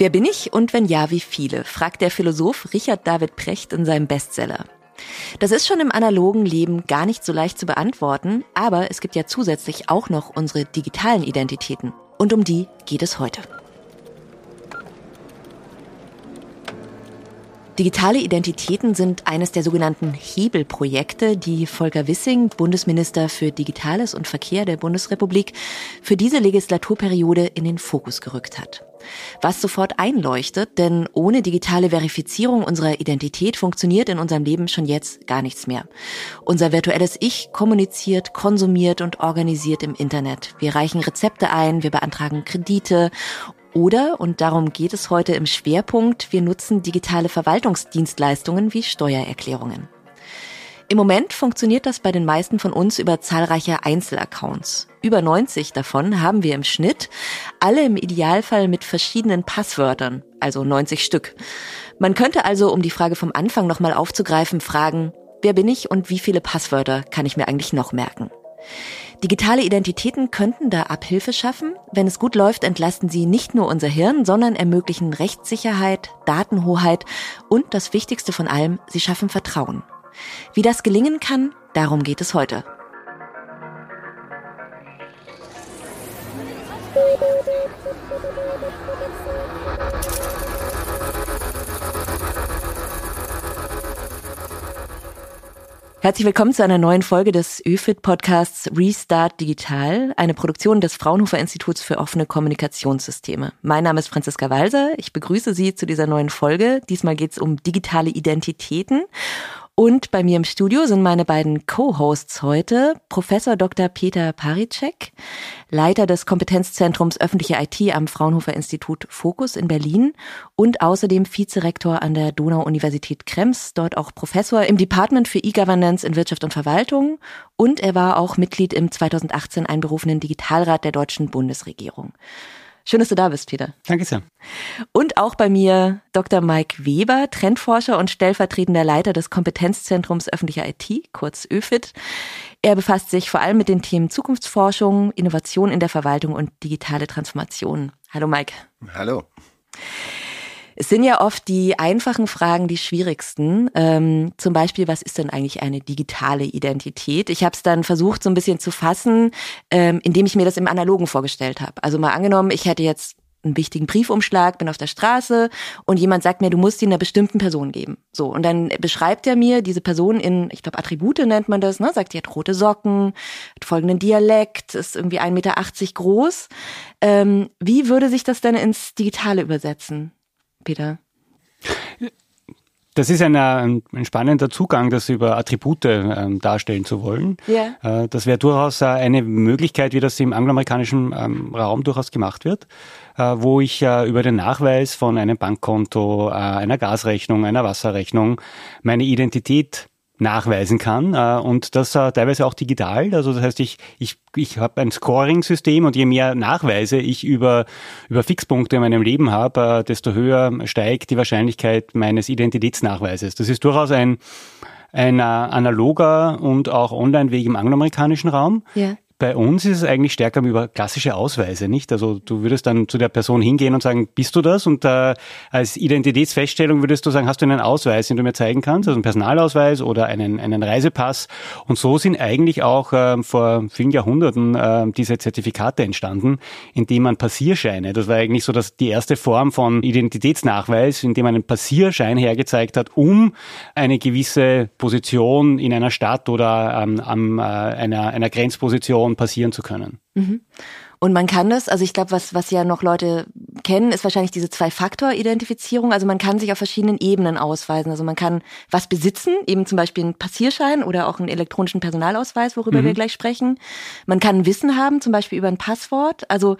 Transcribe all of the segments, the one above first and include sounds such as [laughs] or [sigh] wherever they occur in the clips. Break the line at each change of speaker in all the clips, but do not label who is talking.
Wer bin ich und wenn ja, wie viele? fragt der Philosoph Richard David Precht in seinem Bestseller. Das ist schon im analogen Leben gar nicht so leicht zu beantworten, aber es gibt ja zusätzlich auch noch unsere digitalen Identitäten. Und um die geht es heute. Digitale Identitäten sind eines der sogenannten Hebelprojekte, die Volker Wissing, Bundesminister für Digitales und Verkehr der Bundesrepublik, für diese Legislaturperiode in den Fokus gerückt hat. Was sofort einleuchtet, denn ohne digitale Verifizierung unserer Identität funktioniert in unserem Leben schon jetzt gar nichts mehr. Unser virtuelles Ich kommuniziert, konsumiert und organisiert im Internet. Wir reichen Rezepte ein, wir beantragen Kredite oder, und darum geht es heute im Schwerpunkt, wir nutzen digitale Verwaltungsdienstleistungen wie Steuererklärungen. Im Moment funktioniert das bei den meisten von uns über zahlreiche Einzelaccounts. Über 90 davon haben wir im Schnitt, alle im Idealfall mit verschiedenen Passwörtern, also 90 Stück. Man könnte also, um die Frage vom Anfang nochmal aufzugreifen, fragen, wer bin ich und wie viele Passwörter kann ich mir eigentlich noch merken? Digitale Identitäten könnten da Abhilfe schaffen. Wenn es gut läuft, entlasten sie nicht nur unser Hirn, sondern ermöglichen Rechtssicherheit, Datenhoheit und das Wichtigste von allem, sie schaffen Vertrauen. Wie das gelingen kann, darum geht es heute. Herzlich willkommen zu einer neuen Folge des ÖFIT Podcasts Restart Digital, eine Produktion des Fraunhofer Instituts für offene Kommunikationssysteme. Mein Name ist Franziska Walser. Ich begrüße Sie zu dieser neuen Folge. Diesmal geht es um digitale Identitäten und bei mir im Studio sind meine beiden Co-Hosts heute, Professor Dr. Peter Paricek, Leiter des Kompetenzzentrums öffentliche IT am Fraunhofer Institut Fokus in Berlin und außerdem Vizerektor an der Donau-Universität Krems, dort auch Professor im Department für E-Governance in Wirtschaft und Verwaltung und er war auch Mitglied im 2018 einberufenen Digitalrat der deutschen Bundesregierung. Schön, dass du da bist, Peter.
Danke sehr.
Und auch bei mir Dr. Mike Weber, Trendforscher und stellvertretender Leiter des Kompetenzzentrums öffentlicher IT, kurz ÖFIT. Er befasst sich vor allem mit den Themen Zukunftsforschung, Innovation in der Verwaltung und digitale Transformation. Hallo Mike.
Hallo.
Es sind ja oft die einfachen Fragen die schwierigsten. Ähm, zum Beispiel, was ist denn eigentlich eine digitale Identität? Ich habe es dann versucht, so ein bisschen zu fassen, ähm, indem ich mir das im Analogen vorgestellt habe. Also mal angenommen, ich hätte jetzt einen wichtigen Briefumschlag, bin auf der Straße und jemand sagt mir, du musst ihn einer bestimmten Person geben. So, und dann beschreibt er mir diese Person in, ich glaube, Attribute nennt man das, ne? Sagt, die hat rote Socken, hat folgenden Dialekt, ist irgendwie 1,80 Meter groß. Ähm, wie würde sich das denn ins Digitale übersetzen? Peter?
Das ist ein, ein, spannender Zugang, das über Attribute ähm, darstellen zu wollen.
Yeah.
Äh, das wäre durchaus äh, eine Möglichkeit, wie das im angloamerikanischen ähm, Raum durchaus gemacht wird, äh, wo ich äh, über den Nachweis von einem Bankkonto, äh, einer Gasrechnung, einer Wasserrechnung meine Identität nachweisen kann äh, und das äh, teilweise auch digital. Also das heißt, ich, ich, ich habe ein Scoring-System und je mehr Nachweise ich über, über Fixpunkte in meinem Leben habe, äh, desto höher steigt die Wahrscheinlichkeit meines Identitätsnachweises. Das ist durchaus ein, ein analoger und auch Online-Weg im angloamerikanischen Raum.
Ja.
Bei uns ist es eigentlich stärker über klassische Ausweise, nicht? Also du würdest dann zu der Person hingehen und sagen, bist du das? Und äh, als Identitätsfeststellung würdest du sagen, hast du einen Ausweis, den du mir zeigen kannst, also einen Personalausweis oder einen, einen Reisepass. Und so sind eigentlich auch äh, vor vielen Jahrhunderten äh, diese Zertifikate entstanden, indem man Passierscheine, das war eigentlich so dass die erste Form von Identitätsnachweis, indem man einen Passierschein hergezeigt hat, um eine gewisse Position in einer Stadt oder ähm, an äh, einer, einer Grenzposition Frauen passieren zu können.
Mhm. Und man kann das, also ich glaube, was, was ja noch Leute kennen, ist wahrscheinlich diese Zwei-Faktor-Identifizierung. Also man kann sich auf verschiedenen Ebenen ausweisen. Also man kann was besitzen, eben zum Beispiel einen Passierschein oder auch einen elektronischen Personalausweis, worüber mhm. wir gleich sprechen. Man kann Wissen haben, zum Beispiel über ein Passwort. Also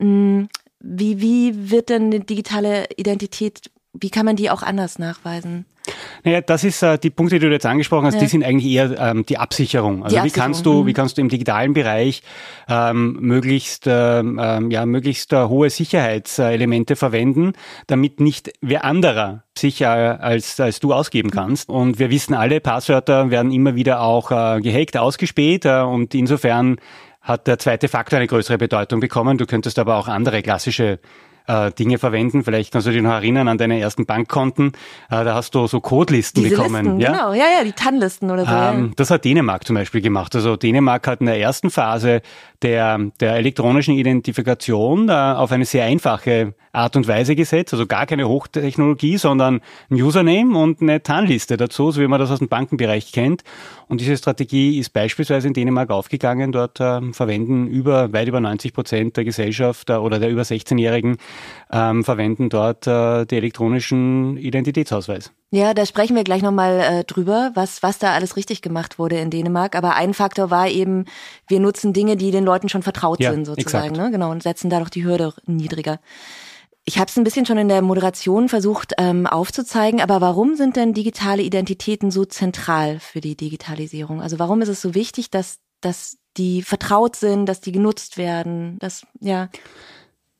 mh, wie, wie wird denn eine digitale Identität, wie kann man die auch anders nachweisen?
Naja, das ist äh, die Punkte, die du jetzt angesprochen hast, ja. die sind eigentlich eher ähm, die Absicherung. Also die wie kannst du, mhm. wie kannst du im digitalen Bereich ähm, möglichst ähm, ähm ja möglichst äh, hohe Sicherheitselemente verwenden, damit nicht wer anderer sicher als als du ausgeben kannst. Und wir wissen alle, Passwörter werden immer wieder auch äh, gehackt, ausgespäht äh, und insofern hat der zweite Faktor eine größere Bedeutung bekommen. Du könntest aber auch andere klassische äh, Dinge verwenden. Vielleicht kannst du dich noch erinnern an deine ersten Bankkonten. Äh, da hast du so Codelisten
Diese
bekommen.
Listen,
ja?
genau, ja, ja, die TAN-Listen oder so.
Ähm, das hat Dänemark zum Beispiel gemacht. Also Dänemark hat in der ersten Phase der, der elektronischen Identifikation äh, auf eine sehr einfache Art und Weise gesetzt. Also gar keine Hochtechnologie, sondern ein Username und eine TAN-Liste dazu, so wie man das aus dem Bankenbereich kennt. Und diese Strategie ist beispielsweise in Dänemark aufgegangen. Dort äh, verwenden über weit über 90 Prozent der Gesellschaft äh, oder der über 16-Jährigen ähm, verwenden dort äh, die elektronischen Identitätsausweis.
Ja, da sprechen wir gleich nochmal äh, drüber, was, was da alles richtig gemacht wurde in Dänemark. Aber ein Faktor war eben, wir nutzen Dinge, die den Leuten schon vertraut
Ja,
sind, sozusagen.
exakt.
Ne? Genau, und setzen dadurch die Hürde niedriger. Ich habe es ein bisschen schon in der Moderation versucht ähm, aufzuzeigen, aber warum sind denn digitale Identitäten so zentral für die Digitalisierung? Also warum ist es so wichtig, dass, dass die vertraut sind, dass die genutzt werden? Dass, ja.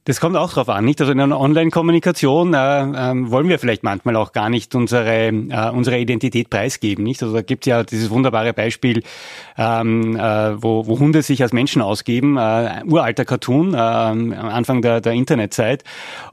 Das kommt auch drauf an, nicht? Also in einer Online-Kommunikation äh, ähm, wollen wir vielleicht manchmal auch gar nicht unsere äh, unsere Identität preisgeben, nicht? Also da gibt ja dieses wunderbare Beispiel, ähm, äh, wo, wo Hunde sich als Menschen ausgeben, äh, uralter Cartoon äh, am Anfang der, der Internetzeit.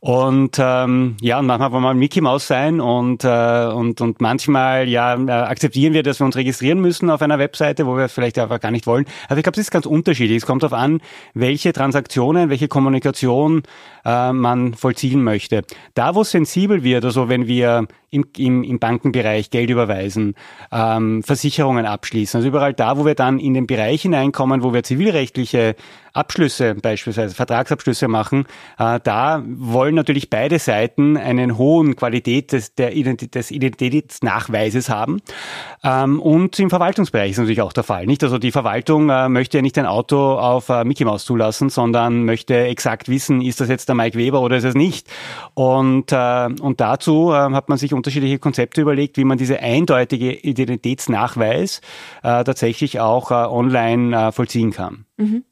Und ähm, ja, und manchmal wollen wir Mickey Mouse sein und äh, und und manchmal ja äh, akzeptieren wir, dass wir uns registrieren müssen auf einer Webseite, wo wir vielleicht einfach gar nicht wollen. Also ich glaube, das ist ganz unterschiedlich. Es kommt darauf an, welche Transaktionen, welche Kommunikation äh, man vollziehen möchte. Da, wo sensibel wird, also wenn wir im, im, im Bankenbereich Geld überweisen, ähm, Versicherungen abschließen, also überall da, wo wir dann in den Bereich hineinkommen, wo wir zivilrechtliche Abschlüsse beispielsweise, Vertragsabschlüsse machen, äh, da wollen natürlich beide Seiten einen hohen Qualität des, der Ident des Identitätsnachweises haben. Ähm, und im Verwaltungsbereich ist natürlich auch der Fall. Nicht? Also die Verwaltung äh, möchte ja nicht ein Auto auf äh, Mickey Mouse zulassen, sondern möchte exakt wissen, ist das jetzt der Mike Weber oder ist es nicht? Und, äh, und dazu äh, hat man sich unterschiedliche Konzepte überlegt, wie man diese eindeutige Identitätsnachweis äh, tatsächlich auch äh, online äh, vollziehen kann.
Mhm.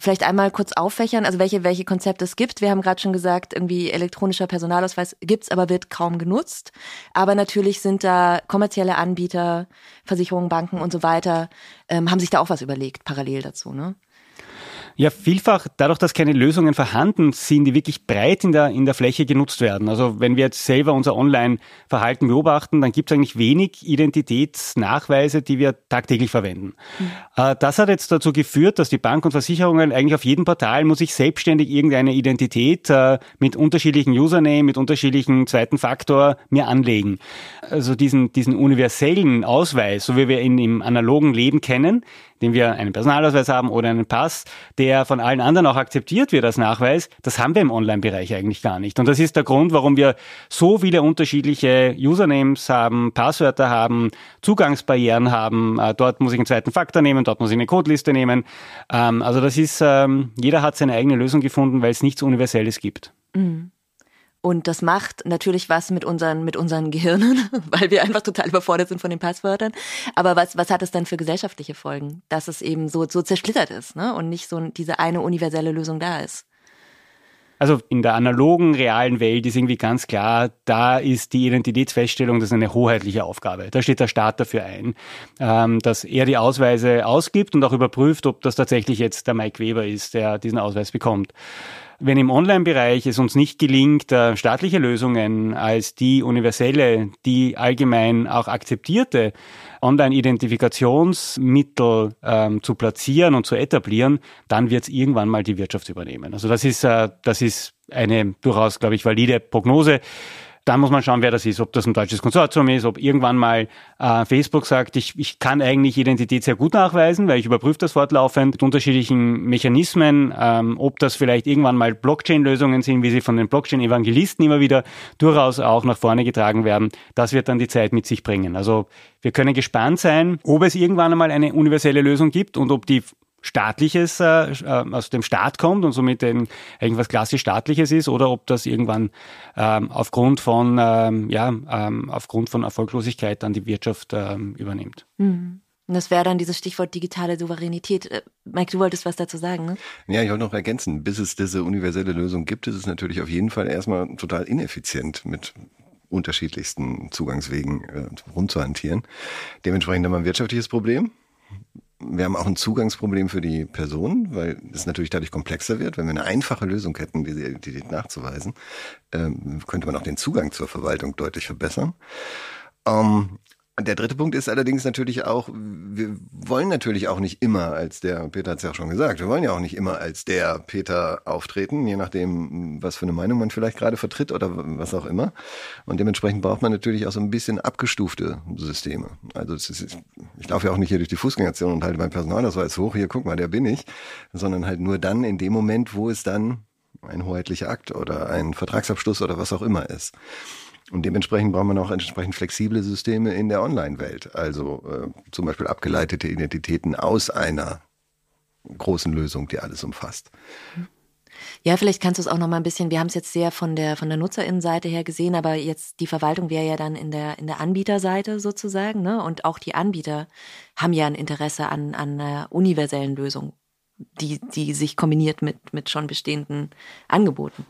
Vielleicht einmal kurz auffächern, also welche, welche Konzepte es gibt. Wir haben gerade schon gesagt, irgendwie elektronischer Personalausweis gibt's, aber wird kaum genutzt. Aber natürlich sind da kommerzielle Anbieter, Versicherungen, Banken und so weiter, ähm, haben sich da auch was überlegt, parallel dazu, ne?
Ja, vielfach dadurch, dass keine Lösungen vorhanden sind, die wirklich breit in der, in der Fläche genutzt werden. Also wenn wir jetzt selber unser Online-Verhalten beobachten, dann gibt es eigentlich wenig Identitätsnachweise, die wir tagtäglich verwenden. Mhm. Das hat jetzt dazu geführt, dass die Bank und Versicherungen eigentlich auf jedem Portal muss ich selbstständig irgendeine Identität äh, mit unterschiedlichen Username, mit unterschiedlichen zweiten Faktor mir anlegen. Also diesen, diesen universellen Ausweis, so wie wir ihn im analogen Leben kennen, den wir einen Personalausweis haben oder einen Pass, der von allen anderen auch akzeptiert wird als Nachweis, das haben wir im Online-Bereich eigentlich gar nicht. Und das ist der Grund, warum wir so viele unterschiedliche Usernames haben, Passwörter haben, Zugangsbarrieren haben. Äh, dort muss ich einen zweiten Faktor nehmen, dort muss ich eine Codeliste nehmen. Ähm, also das ist, ähm, jeder hat seine eigene Lösung gefunden, weil es nichts Universelles gibt.
Mhm. Und das macht natürlich was mit unseren, mit unseren Gehirnen, [laughs] weil wir einfach total überfordert sind von den Passwörtern. Aber was, was hat es dann für gesellschaftliche Folgen? Dass es eben so, so zersplittert ist, ne? Und nicht so diese eine universelle Lösung da ist.
Also in der analogen, realen Welt ist irgendwie ganz klar, da ist die Identitätsfeststellung, das ist eine hoheitliche Aufgabe. Da steht der Staat dafür ein, ähm, dass er die Ausweise ausgibt und auch überprüft, ob das tatsächlich jetzt der Mike Weber ist, der diesen Ausweis bekommt. Wenn im Online-Bereich es uns nicht gelingt, äh, staatliche Lösungen als die universelle, die allgemein auch akzeptierte Online-Identifikationsmittel ähm, zu platzieren und zu etablieren, dann wird es irgendwann mal die Wirtschaft übernehmen. Also das ist, äh, das ist eine durchaus, glaube ich, valide Prognose. Dann muss man schauen, wer das ist, ob das ein deutsches Konsortium ist, ob irgendwann mal äh, Facebook sagt, ich, ich kann eigentlich Identität sehr gut nachweisen, weil ich überprüfe das fortlaufend mit unterschiedlichen Mechanismen, ähm, ob das vielleicht irgendwann mal Blockchain-Lösungen sind, wie sie von den Blockchain-Evangelisten immer wieder durchaus auch nach vorne getragen werden. Das wird dann die Zeit mit sich bringen. Also wir können gespannt sein, ob es irgendwann einmal eine universelle Lösung gibt und ob die staatliches äh, aus dem Staat kommt und somit ein, irgendwas klassisch staatliches ist oder ob das irgendwann ähm, aufgrund von ähm, ja ähm, aufgrund von Erfolglosigkeit dann die Wirtschaft ähm, übernimmt.
Mhm. Und das wäre dann dieses Stichwort digitale Souveränität. Äh, Mike, du wolltest was dazu sagen, ne?
Ja, ich wollte noch ergänzen, bis es diese universelle Lösung gibt, ist es natürlich auf jeden Fall erstmal total ineffizient mit unterschiedlichsten Zugangswegen äh, rumzuhantieren. Dementsprechend haben wir ein wirtschaftliches Problem Wir haben auch ein Zugangsproblem für die Person, weil es natürlich dadurch komplexer wird. Wenn wir eine einfache Lösung hätten, diese Identität nachzuweisen, ähm, könnte man auch den Zugang zur Verwaltung deutlich verbessern. Ähm, der dritte Punkt ist allerdings natürlich auch, wir wollen natürlich auch nicht immer als der, Peter hat es ja auch schon gesagt, wir wollen ja auch nicht immer als der Peter auftreten, je nachdem, was für eine Meinung man vielleicht gerade vertritt oder was auch immer. Und dementsprechend braucht man natürlich auch so ein bisschen abgestufte Systeme. Also ist, ich laufe ja auch nicht hier durch die Fußgängerzone und halte mein Personalausweis hoch, hier guck mal, der bin ich, sondern halt nur dann in dem Moment, wo es dann ein hoheitlicher Akt oder ein Vertragsabschluss oder was auch immer ist. Und dementsprechend braucht man auch entsprechend flexible Systeme in der Online-Welt. Also äh, zum Beispiel abgeleitete Identitäten aus einer großen Lösung, die alles umfasst.
Ja, vielleicht kannst du es auch noch mal ein bisschen, wir haben es jetzt sehr von der, von der Nutzerinnenseite her gesehen, aber jetzt die Verwaltung wäre ja dann in der, in der Anbieterseite sozusagen, ne? Und auch die Anbieter haben ja ein Interesse an, an einer universellen Lösung, die, die sich kombiniert mit, mit schon bestehenden Angeboten.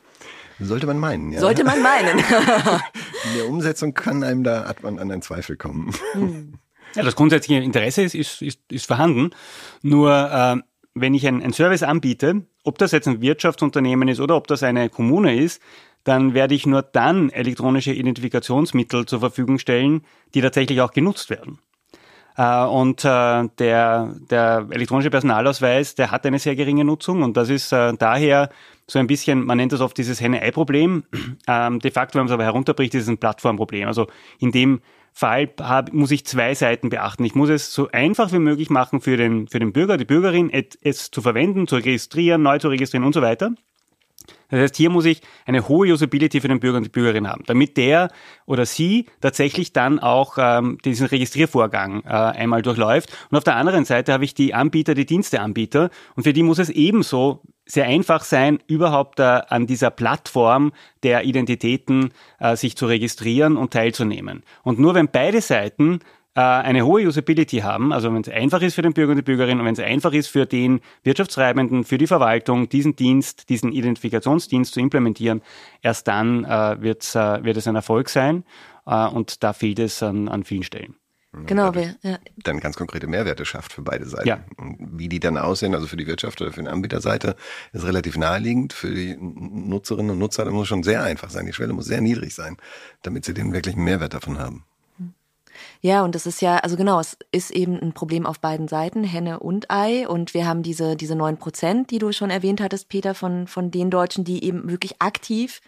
Sollte man meinen, ja.
Sollte man meinen. [laughs] [laughs]
In der Umsetzung kann einem da hat man an einen Zweifel kommen. Hm.
Ja, das grundsätzliche Interesse ist, ist, ist, ist vorhanden. Nur äh, wenn ich einen Service anbiete, ob das jetzt ein Wirtschaftsunternehmen ist oder ob das eine Kommune ist, dann werde ich nur dann elektronische Identifikationsmittel zur Verfügung stellen, die tatsächlich auch genutzt werden. Äh, und äh, der, der elektronische Personalausweis, der hat eine sehr geringe Nutzung und das ist äh, daher so ein bisschen, man nennt das oft dieses Henne-Ei-Problem. [clears throat] Ähm, de facto, wenn man es aber herunterbricht, ist es ein Plattformproblem. Also in dem Fall muss ich zwei Seiten beachten. Ich muss es so einfach wie möglich machen für den, für den Bürger, die Bürgerin, es zu verwenden, zu registrieren, neu zu registrieren und so weiter. Das heißt, hier muss ich eine hohe Usability für den Bürger und die Bürgerin haben, damit der oder sie tatsächlich dann auch ähm, diesen Registriervorgang äh, einmal durchläuft. Und auf der anderen Seite habe ich die Anbieter, die Diensteanbieter und für die muss es ebenso sehr einfach sein, überhaupt äh, an dieser Plattform der Identitäten äh, sich zu registrieren und teilzunehmen. Und nur wenn beide Seiten eine hohe Usability haben, also wenn es einfach ist für den Bürger und die Bürgerin und wenn es einfach ist für den Wirtschaftsreibenden, für die Verwaltung, diesen Dienst, diesen Identifikationsdienst zu implementieren, erst dann äh, wird es ein Erfolg sein äh, und da fehlt es an, an vielen Stellen.
Genau, ja.
dann ganz konkrete Mehrwerte schafft für beide Seiten. Ja. wie die dann aussehen, also für die Wirtschaft oder für die Anbieterseite, ist relativ naheliegend. Für die Nutzerinnen und Nutzer, das muss schon sehr einfach sein. Die Schwelle muss sehr niedrig sein, damit sie den wirklichen Mehrwert davon haben.
Ja, und das ist ja, also genau, es ist eben ein Problem auf beiden Seiten, Henne und Ei. Und wir haben diese, diese neun Prozent, die du schon erwähnt hattest, Peter, von, von den Deutschen, die eben wirklich aktiv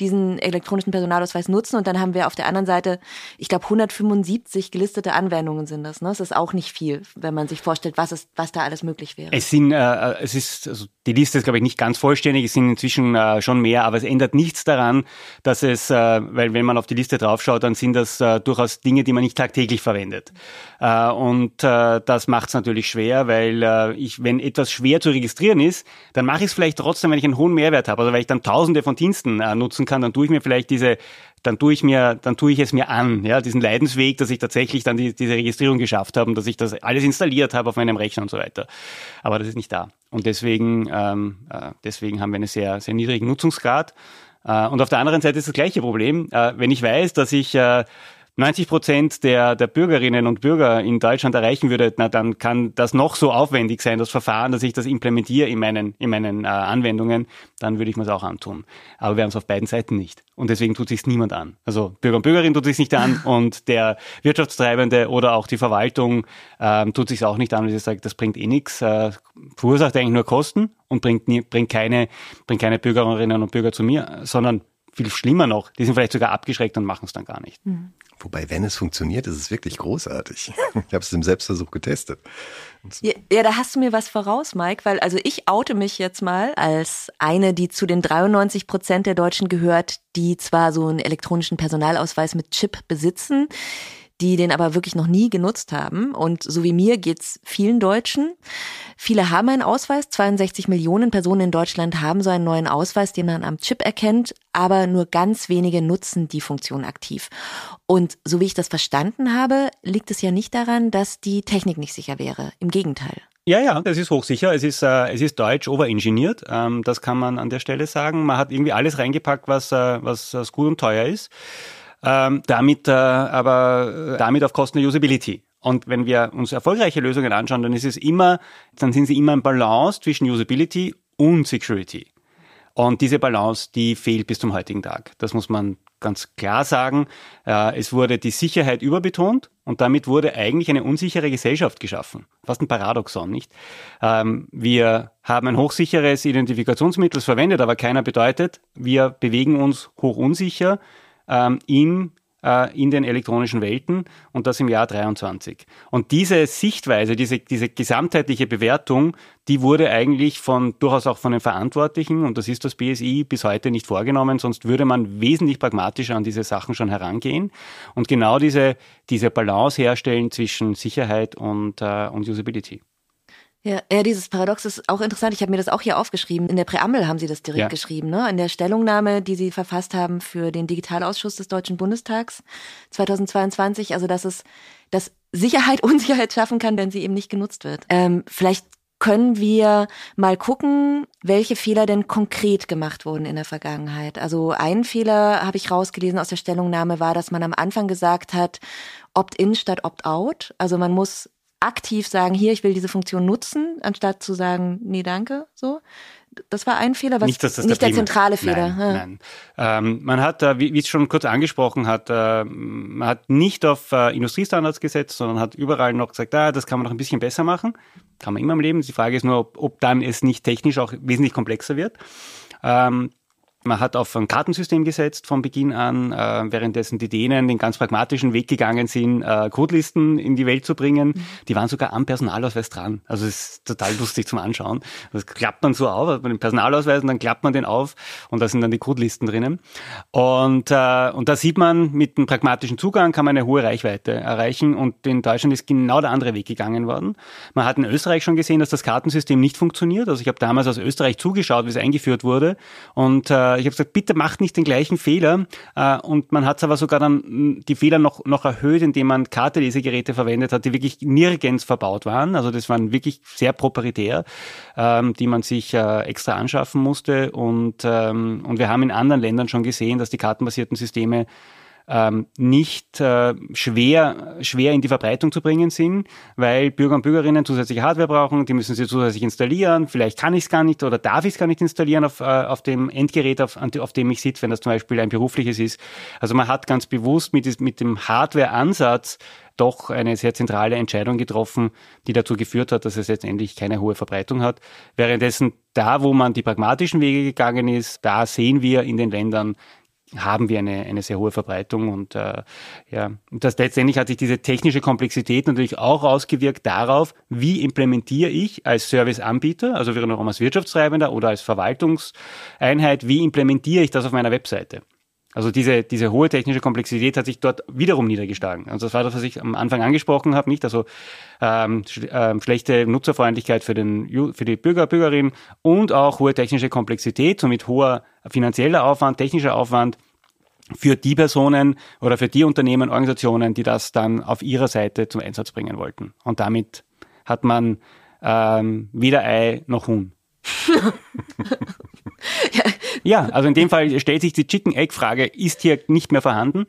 diesen elektronischen Personalausweis nutzen. Und dann haben wir auf der anderen Seite, ich glaube, 175 gelistete Anwendungen sind das. Ne? Das ist auch nicht viel, wenn man sich vorstellt, was, ist, was da alles möglich wäre.
Es sind, äh, es ist, also die Liste ist, glaube ich, nicht ganz vollständig. Es sind inzwischen äh, schon mehr, aber es ändert nichts daran, dass es, äh, weil wenn man auf die Liste draufschaut, dann sind das äh, durchaus Dinge, die man nicht tagtäglich tagtäglich verwendet. Äh, und äh, das macht es natürlich schwer, weil äh, ich, wenn etwas schwer zu registrieren ist, dann mache ich es vielleicht trotzdem, wenn ich einen hohen Mehrwert habe. Also weil ich dann tausende von Diensten nutzen kann, dann tue ich mir vielleicht diese dann tue ich mir, dann tue ich es mir an, ja, diesen Leidensweg, dass ich tatsächlich dann die, diese Registrierung geschafft habe und dass ich das alles installiert habe auf meinem Rechner und so weiter. Aber das ist nicht da. Und deswegen, ähm, äh, deswegen haben wir einen sehr, sehr niedrigen Nutzungsgrad. Äh, und auf der anderen Seite ist das gleiche Problem. Äh, wenn ich weiß, dass ich äh, 90 Prozent der, der Bürgerinnen und Bürger in Deutschland erreichen würde, na dann kann das noch so aufwendig sein, das Verfahren, dass ich das implementiere in meinen, in meinen äh, Anwendungen, dann würde ich mir es auch antun. Aber wir haben es auf beiden Seiten nicht. Und deswegen tut sich niemand an. Also Bürger und Bürgerin tut sich nicht an [laughs] und der Wirtschaftstreibende oder auch die Verwaltung ähm, tut sich auch nicht an, weil sie sagt, das bringt eh nichts, äh, verursacht eigentlich nur Kosten und bringt, nie, bringt, keine, bringt keine Bürgerinnen und Bürger zu mir, sondern viel schlimmer noch, die sind vielleicht sogar abgeschreckt und machen es dann gar nicht. Mhm.
Wobei, wenn es funktioniert, ist es wirklich großartig. [laughs] Ich habe es im Selbstversuch getestet.
Ja, ja, da hast du mir was voraus, Mike, weil also ich oute mich jetzt mal als eine, die zu den 93 Prozent der Deutschen gehört, die zwar so einen elektronischen Personalausweis mit Chip besitzen, die den aber wirklich noch nie genutzt haben. Und so wie mir geht's vielen Deutschen. Viele haben einen Ausweis. 62 Millionen Personen in Deutschland haben so einen neuen Ausweis, den man am Chip erkennt. Aber nur ganz wenige nutzen die Funktion aktiv. Und so wie ich das verstanden habe, liegt es ja nicht daran, dass die Technik nicht sicher wäre. Im Gegenteil.
Ja, ja, das ist hochsicher. Es ist, äh, es ist deutsch overengineert. Ähm, das kann man an der Stelle sagen. Man hat irgendwie alles reingepackt, was, äh, was, was gut und teuer ist ähm, damit äh, aber äh, damit auf Kosten der Usability. Und wenn wir uns erfolgreiche Lösungen anschauen, dann ist es immer, dann sind sie immer ein Balance zwischen Usability und Security. Und diese Balance, die fehlt bis zum heutigen Tag. Das muss man ganz klar sagen. Äh, es wurde die Sicherheit überbetont und damit wurde eigentlich eine unsichere Gesellschaft geschaffen. Fast ein Paradoxon, nicht? Ähm, wir haben ein hochsicheres Identifikationsmittel verwendet, aber keiner bedeutet, wir bewegen uns hochunsicher ähm, im äh, in den elektronischen Welten und das im Jahr 23. Und diese Sichtweise, diese, diese gesamtheitliche Bewertung, die wurde eigentlich von durchaus auch von den Verantwortlichen, und das ist das BSI, bis heute nicht vorgenommen, sonst würde man wesentlich pragmatischer an diese Sachen schon herangehen und genau diese, diese Balance herstellen zwischen Sicherheit und, äh, und Usability.
Ja, ja, dieses Paradox ist auch interessant. Ich habe mir das auch hier aufgeschrieben. In der Präambel haben Sie das direkt ja. geschrieben, ne? In der Stellungnahme, die Sie verfasst haben für den Digitalausschuss des Deutschen Bundestags 2022. Also, dass es, dass Sicherheit [laughs] Unsicherheit schaffen kann, wenn sie eben nicht genutzt wird. Ähm, vielleicht können wir mal gucken, welche Fehler denn konkret gemacht wurden in der Vergangenheit. Also ein Fehler habe ich rausgelesen aus der Stellungnahme war, dass man am Anfang gesagt hat, Opt-in statt Opt-out. Also man muss aktiv sagen, hier, ich will diese Funktion nutzen, anstatt zu sagen, nee, danke, so. Das war ein Fehler, was
nicht, das
nicht
der,
der zentrale Fehler.
Nein, ja. nein. Ähm, man hat, wie, wie es schon kurz angesprochen hat, äh, man hat nicht auf äh, Industriestandards gesetzt, sondern hat überall noch gesagt, ah, das kann man noch ein bisschen besser machen. Kann man immer im Leben. Die Frage ist nur, ob, ob dann es nicht technisch auch wesentlich komplexer wird. Ähm, man hat auf ein Kartensystem gesetzt von Beginn an, äh, währenddessen die Dänen den ganz pragmatischen Weg gegangen sind, äh, Codelisten in die Welt zu bringen. Mhm. Die waren sogar am Personalausweis dran. Also es ist total lustig zum Anschauen. Das klappt man so auf, man den Personalausweis und dann klappt man den auf und da sind dann die Codelisten drinnen. Und, äh, und da sieht man, mit einem pragmatischen Zugang kann man eine hohe Reichweite erreichen und in Deutschland ist genau der andere Weg gegangen worden. Man hat in Österreich schon gesehen, dass das Kartensystem nicht funktioniert. Also ich habe damals aus Österreich zugeschaut, wie es eingeführt wurde und äh, ich habe gesagt, bitte macht nicht den gleichen Fehler. Äh, und man hat aber sogar dann hm, die Fehler noch, noch erhöht, indem man Kartelesegeräte verwendet hat, die wirklich nirgends verbaut waren. Also das waren wirklich sehr proprietär, ähm, die man sich äh, extra anschaffen musste. Und, ähm, und wir haben in anderen Ländern schon gesehen, dass die kartenbasierten Systeme ähm, nicht äh, schwer, schwer in die Verbreitung zu bringen sind, weil Bürger und Bürgerinnen zusätzliche Hardware brauchen, die müssen sie zusätzlich installieren, vielleicht kann ich es gar nicht oder darf ich es gar nicht installieren auf, äh, auf dem Endgerät, auf, auf dem ich sitze, wenn das zum Beispiel ein berufliches ist. Also man hat ganz bewusst mit, mit dem Hardware-Ansatz doch eine sehr zentrale Entscheidung getroffen, die dazu geführt hat, dass es letztendlich keine hohe Verbreitung hat. Währenddessen da, wo man die pragmatischen Wege gegangen ist, da sehen wir in den Ländern haben wir eine, eine sehr hohe Verbreitung und äh, ja, und das letztendlich hat sich diese technische Komplexität natürlich auch ausgewirkt darauf, wie implementiere ich als Serviceanbieter, also wiederum als Wirtschaftstreibender oder als Verwaltungseinheit, wie implementiere ich das auf meiner Webseite? Also diese, diese hohe technische Komplexität hat sich dort wiederum niedergeschlagen. Also das war das, was ich am Anfang angesprochen habe, nicht? Also ähm, sch ähm, schlechte Nutzerfreundlichkeit für, den, für die Bürger, Bürgerinnen und auch hohe technische Komplexität, somit hoher finanzieller Aufwand, technischer Aufwand für die Personen oder für die Unternehmen, Organisationen, die das dann auf ihrer Seite zum Einsatz bringen wollten. Und damit hat man ähm, weder Ei noch Huhn. [laughs] ja. ja, also in dem Fall stellt sich die Chicken-Egg-Frage, ist hier nicht mehr vorhanden,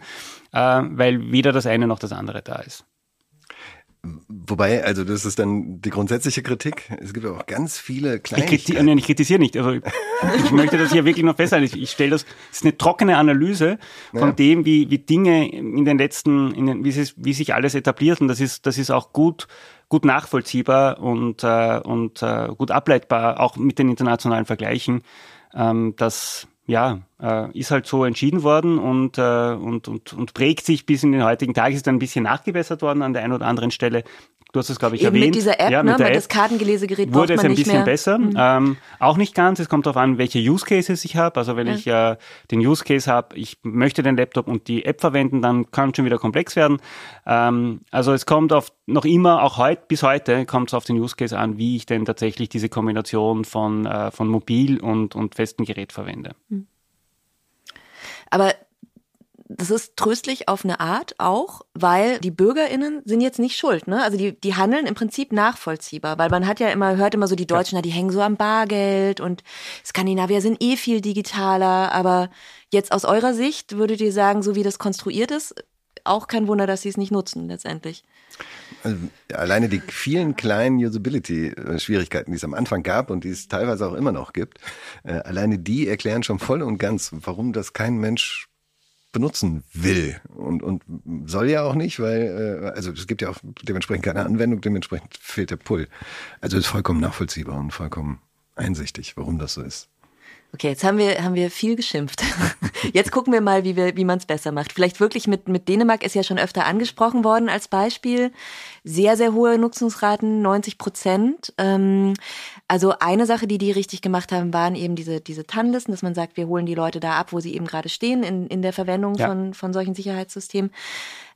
äh, weil weder das eine noch das andere da ist.
Wobei, also das ist dann die grundsätzliche Kritik. Es gibt auch ganz viele kleine.
Ich, kriti nein, ich kritisiere nicht. Also ich möchte das hier wirklich noch festhalten. Ich, ich stelle das, es ist eine trockene Analyse von ja. dem, wie, wie Dinge in den letzten, in den, wie, es, wie sich alles etabliert. Und das ist, das ist auch gut, gut nachvollziehbar und, äh, und äh, gut ableitbar, auch mit den internationalen Vergleichen. Ähm, dass ja, äh, ist halt so entschieden worden und, äh, und, und, und prägt sich bis in den heutigen Tag, ist dann ein bisschen nachgebessert worden an der einen oder anderen Stelle. Du hast es, glaube ich,
Eben
erwähnt.
Mit dieser App,
ja,
mit ne, weil das Kartengelesegerät
wurde es ein
bisschen
mehr. besser. Mhm. Ähm, auch nicht ganz. Es kommt darauf an, welche Use Cases ich habe. Also wenn ja. ich äh, den Use Case habe, ich möchte den Laptop und die App verwenden, dann kann es schon wieder komplex werden. Ähm, also es kommt auf noch immer, auch heute bis heute, kommt es auf den Use Case an, wie ich denn tatsächlich diese Kombination von, äh, von mobil und, und festem Gerät verwende. Mhm.
Aber das ist tröstlich auf eine Art auch, weil die BürgerInnen sind jetzt nicht schuld, ne? Also die, die handeln im Prinzip nachvollziehbar, weil man hat ja immer, hört immer so die Deutschen, ja. die hängen so am Bargeld und Skandinavier sind eh viel digitaler, aber jetzt aus eurer Sicht würdet ihr sagen, so wie das konstruiert ist, auch kein Wunder, dass sie es nicht nutzen letztendlich.
Also, alleine die vielen kleinen Usability-Schwierigkeiten, die es am Anfang gab und die es teilweise auch immer noch gibt, äh, alleine die erklären schon voll und ganz, warum das kein Mensch benutzen will und, und soll ja auch nicht, weil äh, also es gibt ja auch dementsprechend keine Anwendung, dementsprechend fehlt der Pull. Also ist vollkommen nachvollziehbar und vollkommen einsichtig, warum das so ist.
Okay, jetzt haben wir, haben wir viel geschimpft. [laughs] Jetzt gucken wir mal, wie, wir, wie man es besser macht. Vielleicht wirklich mit, mit Dänemark ist ja schon öfter angesprochen worden als Beispiel. Sehr, sehr hohe Nutzungsraten, 90 Prozent. Ähm, also eine Sache, die die richtig gemacht haben, waren eben diese, diese TAN-Listen, dass man sagt, wir holen die Leute da ab, wo sie eben gerade stehen in, in der Verwendung ja. von, von solchen Sicherheitssystemen.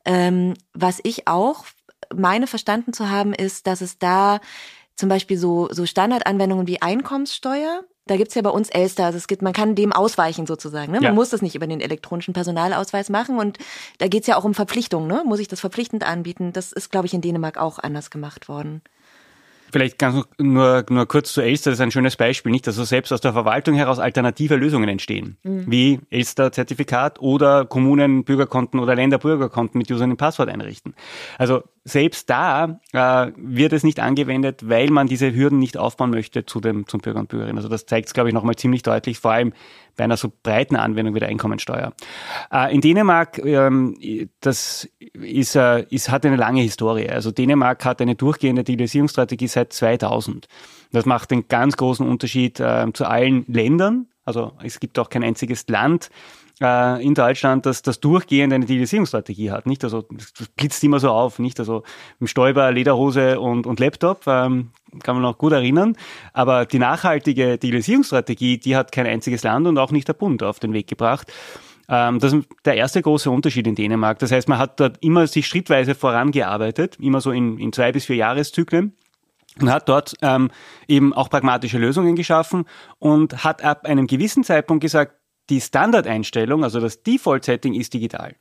Ähm, was ich auch meine verstanden zu haben, ist, dass es da zum Beispiel so, so Standardanwendungen wie Einkommenssteuer, da gibt's ja bei uns Elster, also es gibt, man kann dem ausweichen sozusagen. Ne? Man ja. muss das nicht über den elektronischen Personalausweis machen und da geht's ja auch um Verpflichtungen. Ne? Muss ich das verpflichtend anbieten? Das ist, glaube ich, in Dänemark auch anders gemacht worden.
Vielleicht ganz nur, nur kurz zu Elster, das ist ein schönes Beispiel, nicht? Also selbst aus der Verwaltung heraus alternative Lösungen entstehen, mhm. wie Elster-Zertifikat oder Kommunen Bürgerkonten oder Länder Bürgerkonten mit Username Passwort einrichten. Also selbst da äh, wird es nicht angewendet, weil man diese Hürden nicht aufbauen möchte zu dem, zum Bürger und Bürgerin. Also das zeigt es, glaube ich, nochmal ziemlich deutlich, vor allem bei einer so breiten Anwendung wie der Einkommensteuer. Äh, in Dänemark, ähm, das ist, äh, ist, hat eine lange Historie. Also Dänemark hat eine durchgehende Digitalisierungsstrategie seit 2000. Das macht einen ganz großen Unterschied äh, zu allen Ländern. Also es gibt auch kein einziges Land, äh, in Deutschland, dass das durchgehend eine Digitalisierungsstrategie hat. Nicht? Also das blitzt immer so auf, nicht? Also im Stäuber, Lederhose und, und Laptop, ähm, kann man noch gut erinnern. Aber die nachhaltige Digitalisierungsstrategie, die hat kein einziges Land und auch nicht der Bund auf den Weg gebracht. Ähm, das ist der erste große Unterschied in Dänemark. Das heißt, man hat dort immer sich schrittweise vorangearbeitet, immer so in, in zwei bis vier Jahreszyklen und hat dort ähm, eben auch pragmatische Lösungen geschaffen und hat ab einem gewissen Zeitpunkt gesagt, die Standardeinstellung, also das Default-Setting ist digital.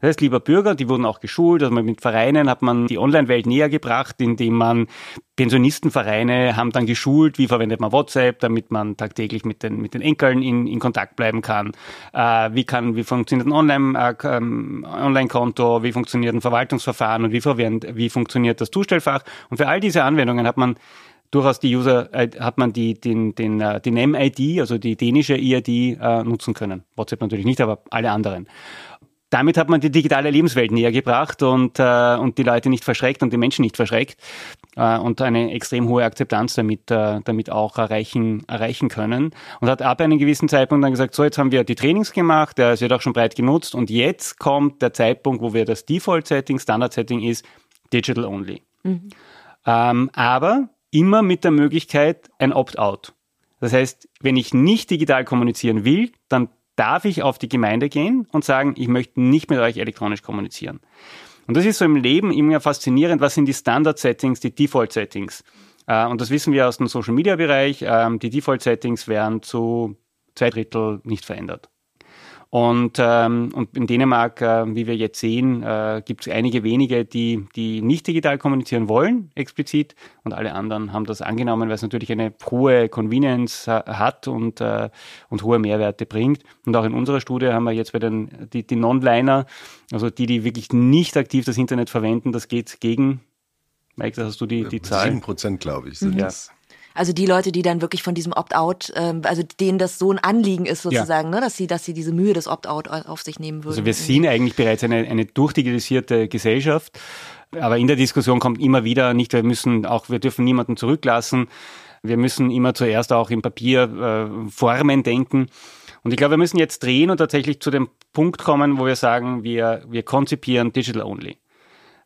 Das heißt, lieber Bürger, die wurden auch geschult, also mit Vereinen hat man die Online-Welt näher gebracht, indem man Pensionistenvereine haben dann geschult, wie verwendet man WhatsApp, damit man tagtäglich mit den, mit den Enkeln in, in Kontakt bleiben kann. Äh, wie kann, wie funktioniert ein Online, äh, ähm, Online-Konto, wie funktioniert ein Verwaltungsverfahren und wie, wie funktioniert das Zustellfach. Und für all diese Anwendungen hat man durchaus die User, äh, hat man die, den, den, äh, die NEM-ID, also die dänische ID äh, nutzen können. WhatsApp natürlich nicht, aber alle anderen. Damit hat man die digitale Lebenswelt näher gebracht und, äh, und die Leute nicht verschreckt und die Menschen nicht verschreckt äh, und eine extrem hohe Akzeptanz damit, äh, damit auch erreichen, erreichen können. Und hat ab einem gewissen Zeitpunkt dann gesagt, so jetzt haben wir die Trainings gemacht, der es wird auch schon breit genutzt und jetzt kommt der Zeitpunkt, wo wir das Default-Setting, Standard-Setting ist, Digital Only. Mhm. Ähm, aber immer mit der Möglichkeit ein Opt-out. Das heißt, wenn ich nicht digital kommunizieren will, dann darf ich auf die Gemeinde gehen und sagen, ich möchte nicht mit euch elektronisch kommunizieren. Und das ist so im Leben immer faszinierend, was sind die Standard-Settings, die Default-Settings. Äh, und das wissen wir aus dem Social-Media-Bereich. Ähm, die Default-Settings werden zu zwei Drittel nicht verändert. Und, ähm, und in Dänemark, äh, wie wir jetzt sehen, äh, gibt es einige wenige, die, die nicht digital kommunizieren wollen, explizit. Und alle anderen haben das angenommen, weil es natürlich eine hohe Convenience äh, hat und, äh, und hohe Mehrwerte bringt. Und auch in unserer Studie haben wir jetzt bei den die, die Non-Liner, also die, die wirklich nicht aktiv das Internet verwenden, das geht gegen Mike, hast du die, die Zahl.
Sieben Prozent, glaube ich, sind mhm. das.
Also die Leute, die dann wirklich von diesem Opt-out, ähm, also denen das so ein Anliegen ist sozusagen, ja. ne, dass sie, dass sie diese Mühe des Opt-out auf sich nehmen würden.
Also wir sehen eigentlich bereits eine, eine durchdigitalisierte Gesellschaft. Aber in der Diskussion kommt immer wieder nicht, wir müssen auch, wir dürfen niemanden zurücklassen. Wir müssen immer zuerst auch im Papier äh, Formen denken. Und ich glaube, wir müssen jetzt drehen und tatsächlich zu dem Punkt kommen, wo wir sagen, wir, wir konzipieren Digital Only.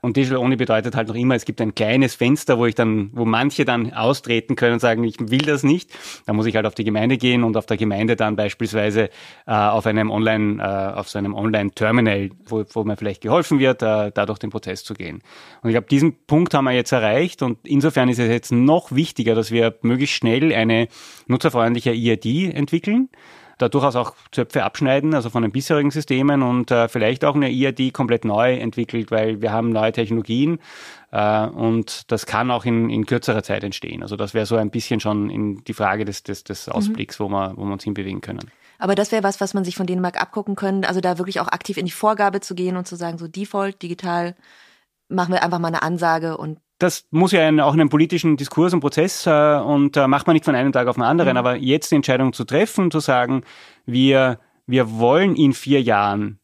Und Digital Only bedeutet halt noch immer, es gibt ein kleines Fenster, wo ich dann, wo manche dann austreten können und sagen, ich will das nicht. Da muss ich halt auf die Gemeinde gehen und auf der Gemeinde dann beispielsweise äh, auf einem Online, äh, auf so einem Online-Terminal, wo, wo mir vielleicht geholfen wird, äh, dadurch den Prozess zu gehen. Und ich glaube, diesen Punkt haben wir jetzt erreicht und insofern ist es jetzt noch wichtiger, dass wir möglichst schnell eine nutzerfreundliche IID entwickeln da durchaus auch Zöpfe abschneiden, also von den bisherigen Systemen und äh, vielleicht auch eine IAD komplett neu entwickelt, weil wir haben neue Technologien äh, und das kann auch in, in kürzerer Zeit entstehen. Also das wäre so ein bisschen schon in die Frage des, des, des mhm. Ausblicks, mhm. wo, wir, wo wir uns hinbewegen können.
Aber das wäre was, was man sich von Dänemark abgucken können, also da wirklich auch aktiv in die Vorgabe zu gehen und zu sagen, so Default, digital, machen wir einfach mal eine Ansage und
das muss ja auch einen politischen Diskurs und Prozess äh, und äh, macht man nicht von einem Tag auf den anderen, mhm. aber jetzt die Entscheidung zu treffen, zu sagen, wir, wir wollen in vier Jahren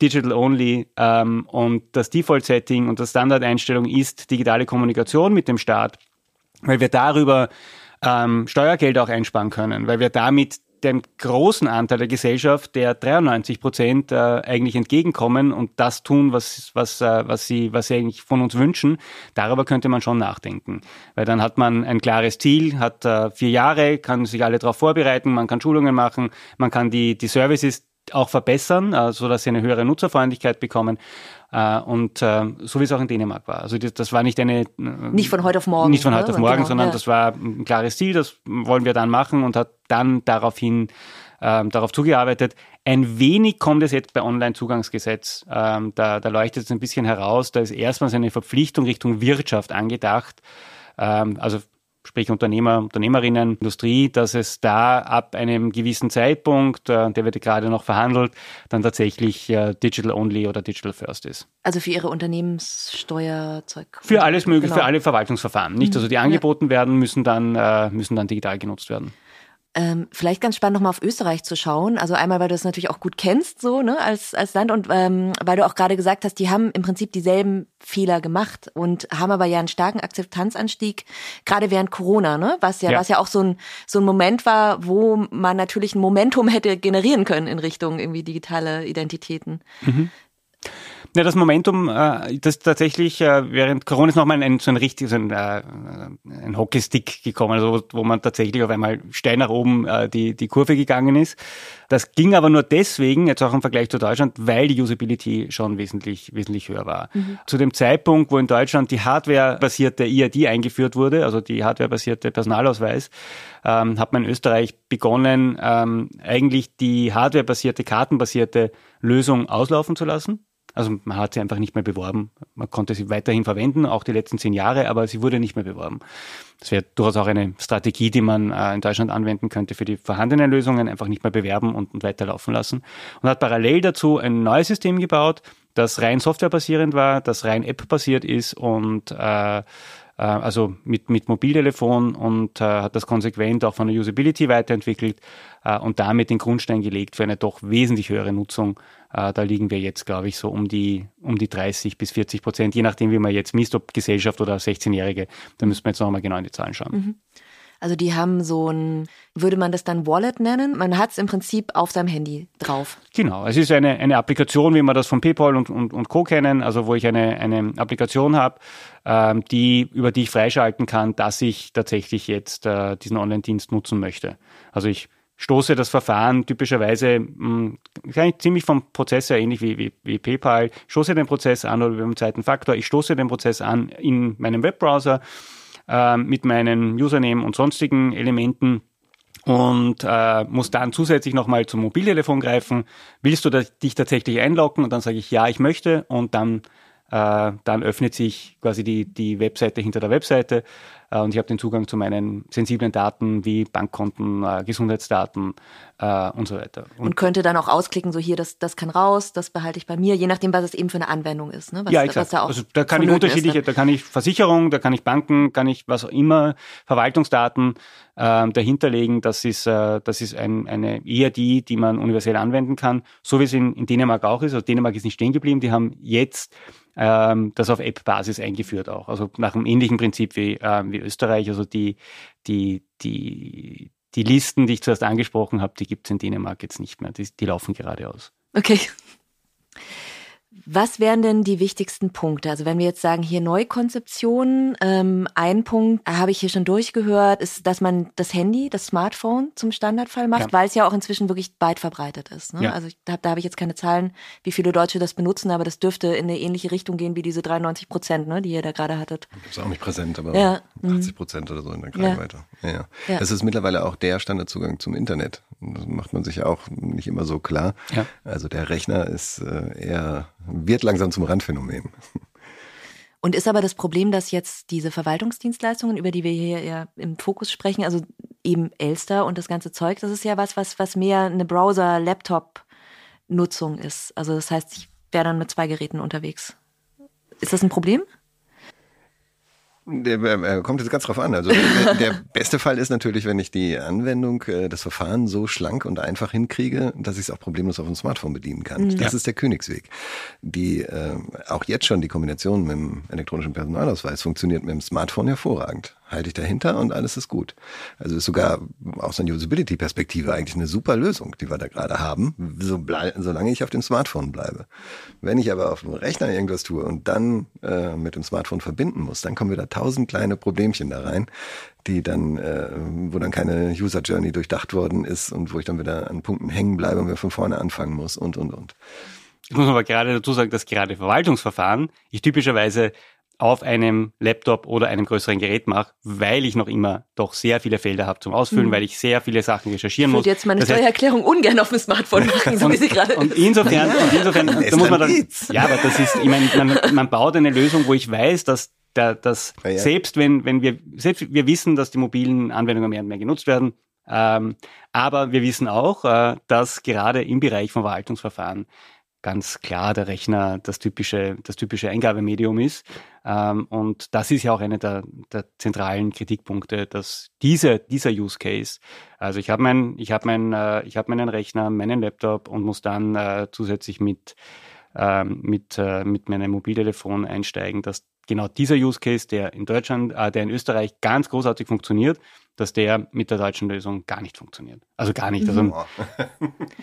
Digital Only ähm, und das Default-Setting und das Standardeinstellung ist digitale Kommunikation mit dem Staat, weil wir darüber ähm, Steuergeld auch einsparen können, weil wir damit dem großen Anteil der Gesellschaft, der 93 Prozent äh, eigentlich entgegenkommen und das tun, was, was, äh, was, sie, was sie eigentlich von uns wünschen, darüber könnte man schon nachdenken. Weil dann hat man ein klares Ziel, hat äh, vier Jahre, kann sich alle darauf vorbereiten, man kann Schulungen machen, man kann die, die Services auch verbessern, äh, so dass sie eine höhere Nutzerfreundlichkeit bekommen. Äh, und äh, so wie es auch in Dänemark war. Also das, war nicht eine... Äh,
nicht von heute auf morgen.
Nicht von heute ne? auf morgen, genau, sondern ja. das war ein klares Ziel, das wollen wir dann machen und hat dann daraufhin ähm, darauf zugearbeitet. Ein wenig kommt es jetzt bei Online-Zugangsgesetz. Ähm, da, da leuchtet es ein bisschen heraus. Da ist erstmals eine Verpflichtung Richtung Wirtschaft angedacht. Ähm, also sprich Unternehmer, Unternehmerinnen, Industrie, dass es da ab einem gewissen Zeitpunkt, äh, der wird gerade noch verhandelt, dann tatsächlich äh, Digital Only oder Digital First ist.
Also für Ihre Unternehmenssteuerzeug?
Für alles mögliche, genau. für alle Verwaltungsverfahren. Nicht, also die angeboten ja. werden, müssen dann, äh, müssen dann digital genutzt werden.
Ähm, vielleicht ganz spannend nochmal auf Österreich zu schauen. Also einmal, weil du es natürlich auch gut kennst, so, ne, als, als Land und ähm, weil du auch gerade gesagt hast, die haben im Prinzip dieselben Fehler gemacht und haben aber ja einen starken Akzeptanzanstieg, gerade während Corona, ne? Was ja, ja. was ja auch so ein, so ein Moment war, wo man natürlich ein Momentum hätte generieren können in Richtung irgendwie digitale Identitäten. Mhm.
Ja, das Momentum, äh, das tatsächlich äh, während Corona ist nochmal ein, so ein richtig, so ein, äh, ein Hockeystick gekommen, also wo man tatsächlich auf einmal steil nach oben äh, die, die Kurve gegangen ist. Das ging aber nur deswegen, jetzt auch im Vergleich zu Deutschland, weil die Usability schon wesentlich, wesentlich höher war. Mhm. Zu dem Zeitpunkt, wo in Deutschland die Hardware-basierte EID eingeführt wurde, also die Hardware-basierte Personalausweis, ähm, hat man in Österreich begonnen, ähm, eigentlich die Hardware-basierte, kartenbasierte Lösung auslaufen zu lassen. Also man hat sie einfach nicht mehr beworben. Man konnte sie weiterhin verwenden, auch die letzten zehn Jahre, aber sie wurde nicht mehr beworben. Das wäre durchaus auch eine Strategie, die man äh, in Deutschland anwenden könnte für die vorhandenen Lösungen, einfach nicht mehr bewerben und, und weiterlaufen lassen. Und hat parallel dazu ein neues System gebaut, das rein softwarebasierend war, das rein App-basiert ist und äh, äh, also mit, mit Mobiltelefon und äh, hat das konsequent auch von der Usability weiterentwickelt äh, und damit den Grundstein gelegt für eine doch wesentlich höhere Nutzung. Äh, da liegen wir jetzt, glaube ich, so um die, um die 30 bis 40 Prozent, je nachdem, wie man jetzt misst, ob Gesellschaft oder 16-Jährige. Da müssen wir jetzt nochmal genau in die Zahlen schauen. Mhm.
Also die haben so ein, würde man das dann Wallet nennen? Man hat es im Prinzip auf seinem Handy drauf.
Genau, es ist eine, eine Applikation, wie man das von PayPal und, und, und Co. kennen, also wo ich eine, eine Applikation habe, ähm, die, über die ich freischalten kann, dass ich tatsächlich jetzt äh, diesen Online-Dienst nutzen möchte. Also ich stoße das Verfahren typischerweise mh, hm, ziemlich vom Prozess her ähnlich wie, wie, wie PayPal, stoße den Prozess an oder beim zweiten Faktor, ich stoße den Prozess an in meinem Webbrowser äh, mit meinen Username und sonstigen Elementen und äh, muss dann zusätzlich nochmal zum Mobiltelefon greifen. Willst du dich tatsächlich einloggen? Und dann sage ich ja, ich möchte und dann äh, dann öffnet sich quasi die, die Webseite hinter der Webseite und ich habe den Zugang zu meinen sensiblen Daten wie Bankkonten, äh, Gesundheitsdaten äh, und so weiter.
Und, und, könnte dann auch ausklicken, so hier, das, das kann raus, das behalte ich bei mir, je nachdem, was es eben für eine Anwendung ist. Ne? Was,
ja, exakt. Da also da kann ich unterschiedliche, ist, ne? da kann ich Versicherung, da kann ich Banken, kann ich was auch immer, Verwaltungsdaten äh, dahinterlegen. Das ist, äh, das ist ein, eine ERD, die man universell anwenden kann, so wie es in, in Dänemark auch ist. Also Dänemark ist nicht stehen geblieben, die haben jetzt ähm, das auf App-Basis eingeführt auch. Also nach einem ähnlichen Prinzip wie, äh, wie Österreich. Also die, die, die, die Listen, die ich zuerst angesprochen habe, die gibt es in Dänemark jetzt nicht mehr. Die, die laufen gerade aus.
Okay. Was wären denn die wichtigsten Punkte? Also wenn wir jetzt sagen, hier Neukonzeption, ähm, ein Punkt habe ich hier schon durchgehört, ist, dass man das Handy, das Smartphone zum Standardfall macht, ja. weil es ja auch inzwischen wirklich weit verbreitet ist. Ne? Ja. Also ich, da, da habe ich jetzt keine Zahlen, wie viele Deutsche das benutzen, aber das dürfte in eine ähnliche Richtung gehen wie diese 93 Prozent, ne, die ihr da gerade hattet.
Ich habe auch nicht präsent, aber ja. 80 Prozent oder so in der Kragenweite. Ja. Ja, ja. Das ist mittlerweile auch der Standardzugang zum Internet. Das macht man sich auch nicht immer so klar. Ja. Also der Rechner ist äh, eher wird langsam zum Randphänomen.
Und ist aber das Problem, dass jetzt diese Verwaltungsdienstleistungen, über die wir hier ja im Fokus sprechen, also eben Elster und das ganze Zeug, das ist ja was, was, was mehr eine Browser-Laptop-Nutzung ist. Also das heißt, ich wäre dann mit zwei Geräten unterwegs. Ist das ein Problem?
Der, äh, kommt jetzt ganz drauf an. Also [laughs] der, der, beste Fall ist natürlich, wenn ich die Anwendung, äh, das Verfahren so schlank und einfach hinkriege, dass ich es auch problemlos auf dem Smartphone bedienen kann. Mhm. Das ist der Königsweg. Die äh, auch jetzt schon die Kombination mit dem elektronischen Personalausweis funktioniert mit dem Smartphone hervorragend halte ich dahinter und alles ist gut. Also ist sogar aus einer Usability-Perspektive eigentlich eine super Lösung, die wir da gerade haben, so solange ich auf dem Smartphone bleibe. Wenn ich aber auf dem Rechner irgendwas tue und dann äh, mit dem Smartphone verbinden muss, dann kommen wieder tausend kleine Problemchen da rein, die dann, äh, wo dann keine User Journey durchdacht worden ist und wo ich dann wieder an Punkten hängen bleibe und wieder von vorne anfangen muss und und und.
Ich muss aber gerade dazu sagen, dass gerade Verwaltungsverfahren ich typischerweise auf einem Laptop oder einem größeren Gerät mache, weil ich noch immer doch sehr viele Felder habe zum Ausfüllen, mhm. weil ich sehr viele Sachen recherchieren muss.
Ich würde jetzt meine Steuererklärung ungern auf dem Smartphone [laughs] machen, so
und,
wie sie gerade.
Und insofern, ja. und [laughs] insofern, da muss man dann, ja, aber das ist, ich meine, man, man baut eine Lösung, wo ich weiß, dass der, dass ja, ja. selbst wenn, wenn wir, selbst wir wissen, dass die mobilen Anwendungen mehr und mehr genutzt werden, ähm, aber wir wissen auch, äh, dass gerade im Bereich von Verwaltungsverfahren ganz klar der Rechner das typische, das typische Eingabemedium ist. Ähm, und das ist ja auch einer der, der zentralen Kritikpunkte, dass diese, dieser Use Case, also ich habe mein, ich habe mein, äh, ich habe meinen Rechner, meinen Laptop und muss dann äh, zusätzlich mit, ähm, mit, äh, mit meinem Mobiltelefon einsteigen, dass genau dieser Use Case, der in Deutschland, äh, der in Österreich ganz großartig funktioniert, dass der mit der deutschen Lösung gar nicht funktioniert. Also gar nicht. Also mhm.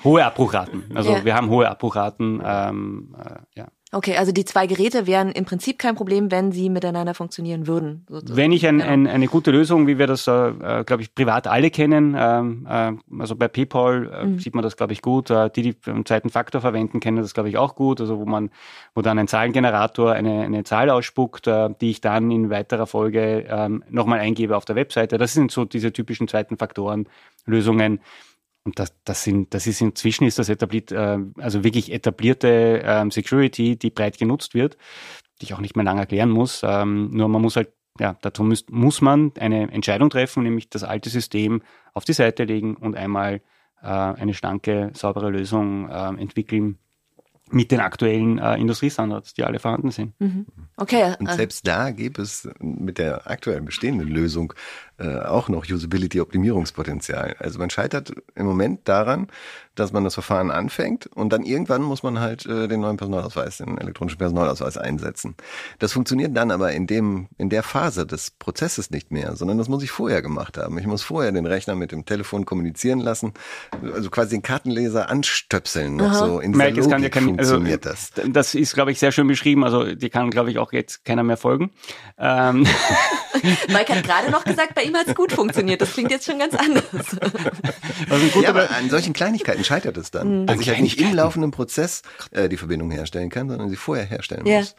hohe Abbruchraten. Also ja. wir haben hohe Abbruchraten. Ähm, äh, ja.
Okay, also die zwei Geräte wären im Prinzip kein Problem, wenn sie miteinander funktionieren würden.
Sozusagen. Wenn ich ein, genau. ein, eine gute Lösung, wie wir das, äh, äh glaube ich, privat alle kennen, ähm, äh, also bei PayPal äh, mhm. sieht man das, glaube ich, gut. Äh, die, die einen zweiten Faktor verwenden, kennen das, glaube ich, auch gut. Also wo man, wo dann ein Zahlengenerator eine, eine Zahl ausspuckt, äh, die ich dann in weiterer Folge ähm, nochmal eingebe auf der Webseite. Das sind so diese typischen zweiten Faktoren Lösungen. Und das, das, sind, das ist inzwischen ist das etabliert, äh, also wirklich etablierte ähm, Security, die breit genutzt wird, die ich auch nicht mehr lange erklären muss. Ähm, nur man muss halt, ja, dazu muss, muss man eine Entscheidung treffen, nämlich das alte System auf die Seite legen und einmal äh, eine schlanke, saubere Lösung äh, entwickeln, mit den aktuellen äh, Industriestandards, die alle vorhanden sind. Mhm.
Okay.
Und also selbst da gäbe es mit der aktuell bestehenden Lösung äh, auch noch Usability-Optimierungspotenzial. Also man scheitert im Moment daran, dass man das Verfahren anfängt und dann irgendwann muss man halt äh, den neuen Personalausweis, den elektronischen Personalausweis einsetzen. Das funktioniert dann aber in dem, in der Phase des Prozesses nicht mehr, sondern das muss ich vorher gemacht haben. Ich muss vorher den Rechner mit dem Telefon kommunizieren lassen, also quasi den Kartenleser anstöpseln noch Aha. so. In
Merk, Logik kann ja kein, also, funktioniert das. Das ist, glaube ich, sehr schön beschrieben. Also die kann, glaube ich, auch jetzt keiner mehr folgen. Ähm. [laughs]
Mike hat gerade noch gesagt, bei ihm hat es gut funktioniert. Das klingt jetzt schon ganz anders. [laughs]
Also ja, aber an solchen Kleinigkeiten scheitert es dann. Mhm. Dass ich halt nicht im laufenden Prozess äh, die Verbindung herstellen kann, sondern sie vorher herstellen ja. muss.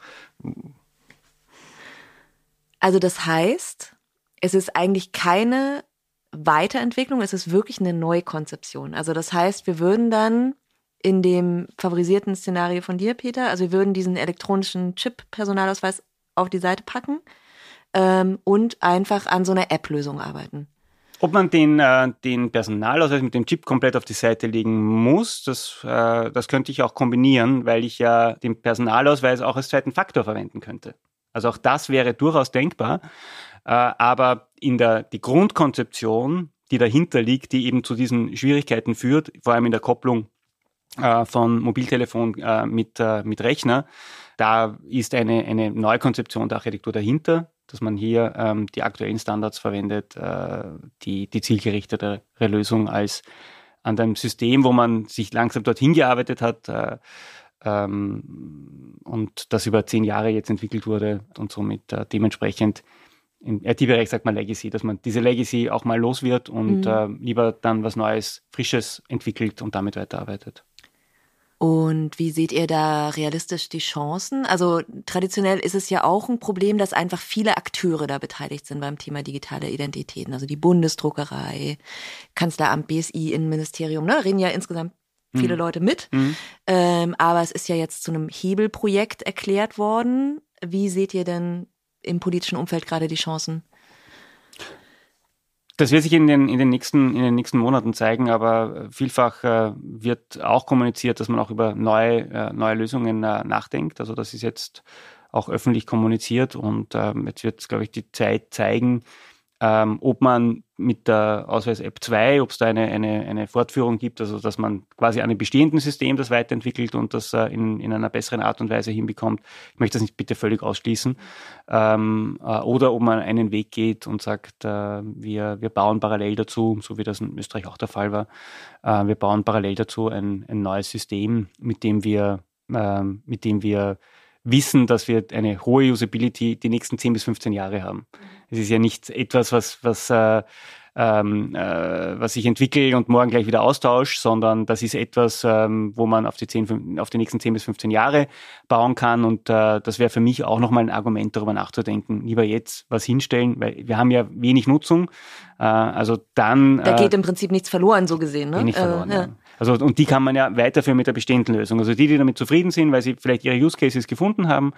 Also das heißt, es ist eigentlich keine Weiterentwicklung, es ist wirklich eine Neukonzeption. Also das heißt, wir würden dann in dem favorisierten Szenario von dir, Peter, also wir würden diesen elektronischen Chip-Personalausweis auf die Seite packen ähm, und einfach an so einer App-Lösung arbeiten.
Ob man den, äh, den Personalausweis mit dem Chip komplett auf die Seite legen muss, das, äh, das könnte ich auch kombinieren, weil ich ja den Personalausweis auch als zweiten Faktor verwenden könnte. Also auch das wäre durchaus denkbar. Äh, aber in der, die Grundkonzeption, die dahinter liegt, die eben zu diesen Schwierigkeiten führt, vor allem in der Kopplung äh, von Mobiltelefon äh, mit, äh, mit Rechner, da ist eine, eine Neukonzeption der Architektur dahinter dass man hier ähm, die aktuellen Standards verwendet, äh, die, die zielgerichtetere Lösung als an dem System, wo man sich langsam dorthin gearbeitet hat äh, ähm, und das über zehn Jahre jetzt entwickelt wurde und somit äh, dementsprechend im IT-Bereich sagt man Legacy, dass man diese Legacy auch mal los wird und mhm. äh, lieber dann was Neues, Frisches entwickelt und damit weiterarbeitet.
Und wie seht ihr da realistisch die Chancen? Also traditionell ist es ja auch ein Problem, dass einfach viele Akteure da beteiligt sind beim Thema digitale Identitäten. Also die Bundesdruckerei, Kanzleramt, BSI, Innenministerium, ne, reden ja insgesamt viele mhm. Leute mit. Mhm. Ähm, aber es ist ja jetzt zu einem Hebelprojekt erklärt worden. Wie seht ihr denn im politischen Umfeld gerade die Chancen?
Das wird sich in den, in den, nächsten, in den nächsten Monaten zeigen, aber vielfach äh, wird auch kommuniziert, dass man auch über neue, äh, neue Lösungen äh, nachdenkt. Also das ist jetzt auch öffentlich kommuniziert. Und ähm, jetzt wird, glaube ich, die Zeit zeigen, ähm, ob man mit der Ausweis-App 2, ob es da eine, eine, eine Fortführung gibt, also dass man quasi an einem bestehenden System das weiterentwickelt und das äh, in, in einer besseren Art und Weise hinbekommt. Ich möchte das nicht bitte völlig ausschließen. Ähm, äh, oder ob man einen Weg geht und sagt, äh, wir, wir bauen parallel dazu, so wie das in Österreich auch der Fall war, äh, wir bauen parallel dazu ein, ein neues System, mit dem wir, ähm, mit dem wir wissen, dass wir eine hohe Usability die nächsten 10 bis 15 Jahre haben. Es ist ja nicht etwas, was, was, äh, ähm, äh, was ich entwickle und morgen gleich wieder austausche, sondern das ist etwas, ähm, wo man auf die, 10, auf die nächsten 10 bis 15 Jahre bauen kann. Und äh, das wäre für mich auch nochmal ein Argument, darüber nachzudenken, lieber jetzt was hinstellen, weil wir haben ja wenig Nutzung. Äh, also dann.
Da geht äh, im Prinzip nichts verloren, so gesehen. Ne?
Verloren, äh, ja. ja. Also, und die kann man ja weiterführen mit der bestehenden Lösung. Also die, die damit zufrieden sind, weil sie vielleicht ihre Use Cases gefunden haben,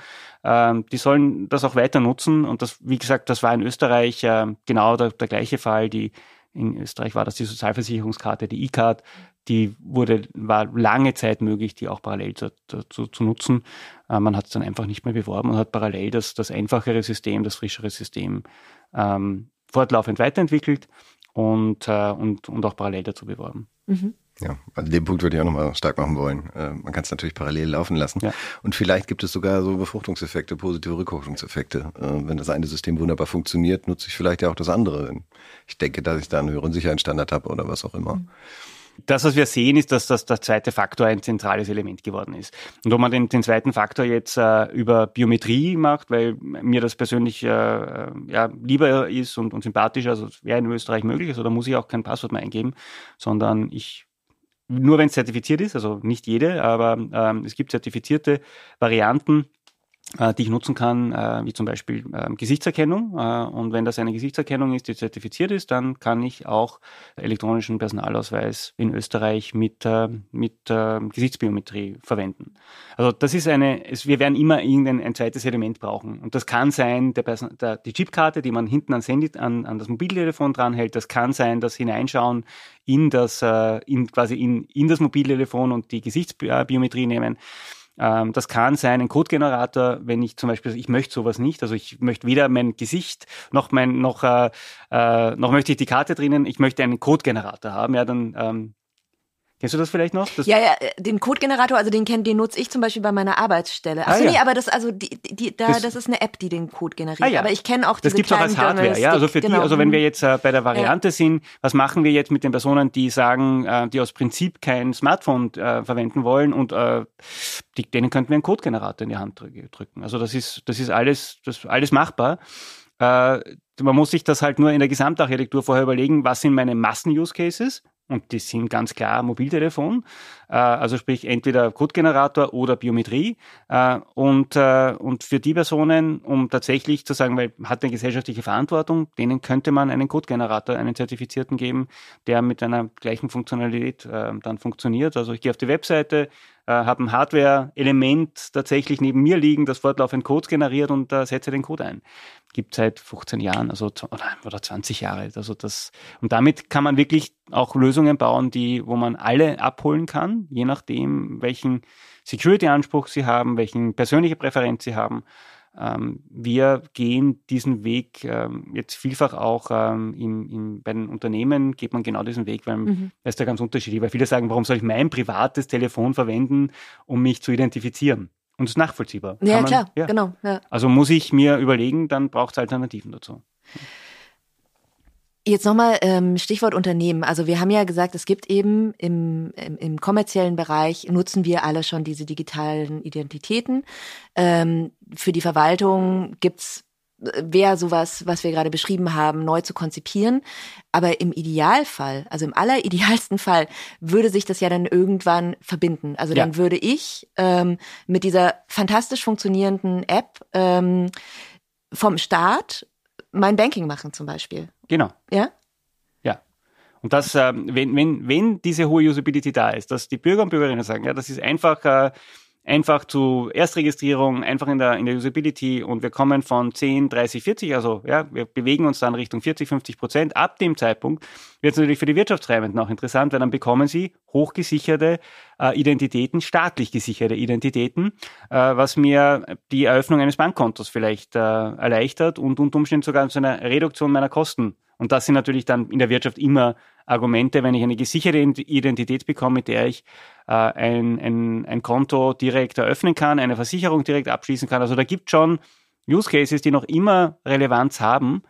ähm, die sollen das auch weiter nutzen. Und das, wie gesagt, das war in Österreich äh, genau der, der gleiche Fall. Die, in Österreich war das die Sozialversicherungskarte, die E-Card, die wurde, war lange Zeit möglich, die auch parallel zu, zu, nutzen. Äh, man hat es dann einfach nicht mehr beworben und hat parallel das, das einfachere System, das frischere System ähm, fortlaufend weiterentwickelt und, äh, und, und auch parallel dazu beworben. Mhm.
Ja, an dem Punkt würde ich auch nochmal stark machen wollen. Äh, man kann es natürlich parallel laufen lassen. Ja. Und vielleicht gibt es sogar so Befruchtungseffekte, positive Rückkopplungseffekte. Äh, wenn das eine System wunderbar funktioniert, nutze ich vielleicht ja auch das andere. Ich denke, dass ich da einen höheren Sicherheitsstandard habe oder was auch immer. Mhm.
Das, was wir sehen, ist, dass das der zweite Faktor ein zentrales Element geworden ist. Und ob man den, den zweiten Faktor jetzt äh, über Biometrie macht, weil mir das persönlich äh, äh ja, lieber ist und, und sympathischer, also wäre in Österreich möglich, also da muss ich auch kein Passwort mehr eingeben, sondern ich nur wenn es zertifiziert ist, also nicht jede, aber ähm, es gibt zertifizierte Varianten, die ich nutzen kann, äh, wie zum Beispiel äh, Gesichtserkennung. Äh, und wenn das eine Gesichtserkennung ist, die zertifiziert ist, dann kann ich auch elektronischen Personalausweis in Österreich mit, äh, mit äh, Gesichtsbiometrie verwenden. Also das ist eine, wir werden immer irgendein ein zweites Element brauchen. Und das kann sein der, Person, der, die Chipkarte, die man hinten ans Handy, an, an das Mobiltelefon dranhält. Das kann sein, das Hineinschauen in das, äh, in, quasi in, in das Mobiltelefon und die Gesichtsbiometrie nehmen. Ähm, das kann sein ein Codegenerator, wenn ich zum Beispiel, ich möchte sowas nicht, also ich möchte weder mein Gesicht noch mein, noch, äh, äh, noch möchte ich die Karte drinnen, ich möchte einen Codegenerator haben, ja, dann ähm, Kennst du das vielleicht noch? Das
ja, ja, den Codegenerator, also den kenn, den nutze ich zum Beispiel bei meiner Arbeitsstelle. Achso, ah, ja. nee, aber das, also die, die, da, das, das ist eine App, die den Code generiert. Ah, ja. Aber ich kenne auch diese
Das gibt's auch als Hardware, ja. Also für genau. die, also wenn wir jetzt äh, bei der Variante ja. sind, was machen wir jetzt mit den Personen, die sagen, äh, die aus Prinzip kein Smartphone äh, verwenden wollen und äh, die, denen könnten wir einen Codegenerator in die Hand drücken. Also das ist, das ist alles, das alles machbar. Äh, man muss sich das halt nur in der Gesamtarchitektur vorher überlegen, was sind meine Massen-Use-Cases und die sind ganz klar Mobiltelefon, äh, also sprich entweder Codegenerator oder Biometrie. Äh, und, äh, und für die Personen, um tatsächlich zu sagen, weil hat eine gesellschaftliche Verantwortung, denen könnte man einen Codegenerator, einen zertifizierten geben, der mit einer gleichen Funktionalität äh, dann funktioniert. Also ich gehe auf die Webseite, äh, habe ein Hardware-Element tatsächlich neben mir liegen, das fortlaufend Codes generiert und äh, setze den Code ein gibt seit 15 Jahren, also oder, oder 20 Jahre. Also das, und damit kann man wirklich auch Lösungen bauen, die, wo man alle abholen kann, je nachdem, welchen Security-Anspruch sie haben, welchen persönliche Präferenz sie haben. Ähm, wir gehen diesen Weg ähm, jetzt vielfach auch ähm, im, im, bei den Unternehmen geht man genau diesen Weg, weil mhm. das ist ja ganz unterschiedlich, weil viele sagen, warum soll ich mein privates Telefon verwenden, um mich zu identifizieren? Und es ist nachvollziehbar.
Ja, man, klar, ja. genau. Ja.
Also muss ich mir überlegen, dann braucht es Alternativen dazu.
Jetzt nochmal ähm, Stichwort Unternehmen. Also wir haben ja gesagt, es gibt eben im, im, im kommerziellen Bereich, nutzen wir alle schon diese digitalen Identitäten. Ähm, für die Verwaltung gibt's wäre sowas, was wir gerade beschrieben haben, neu zu konzipieren. Aber im Idealfall, also im alleridealsten [laughs] Fall, würde sich das ja dann irgendwann verbinden. Also ja. dann würde ich ähm, mit dieser fantastisch funktionierenden App ähm, vom Staat mein Banking machen zum Beispiel.
Genau.
Ja?
Ja. Und das, äh, wenn, wenn, wenn diese hohe Usability da ist, dass die Bürger und Bürgerinnen sagen, ja, das ist einfach äh, einfach zu Erstregistrierung, einfach in der, in der Usability und wir kommen von 10, 30, 40, also ja, wir bewegen uns dann Richtung 40, 50 Prozent. Ab dem Zeitpunkt wird es natürlich für die Wirtschaftstreibenden auch interessant, weil dann bekommen sie hochgesicherte äh, Identitäten, staatlich gesicherte Identitäten, äh, was mir die Eröffnung eines Bankkontos vielleicht äh, erleichtert und unter Umständen sogar zu einer Reduktion meiner Kosten. Und das sind natürlich dann in der Wirtschaft immer Argumente, wenn ich eine gesicherte Identität bekomme, mit der ich äh, ein, ein, ein Konto direkt eröffnen kann, eine Versicherung direkt abschließen kann. Also da gibt es schon Use Cases, die noch immer Relevanz haben.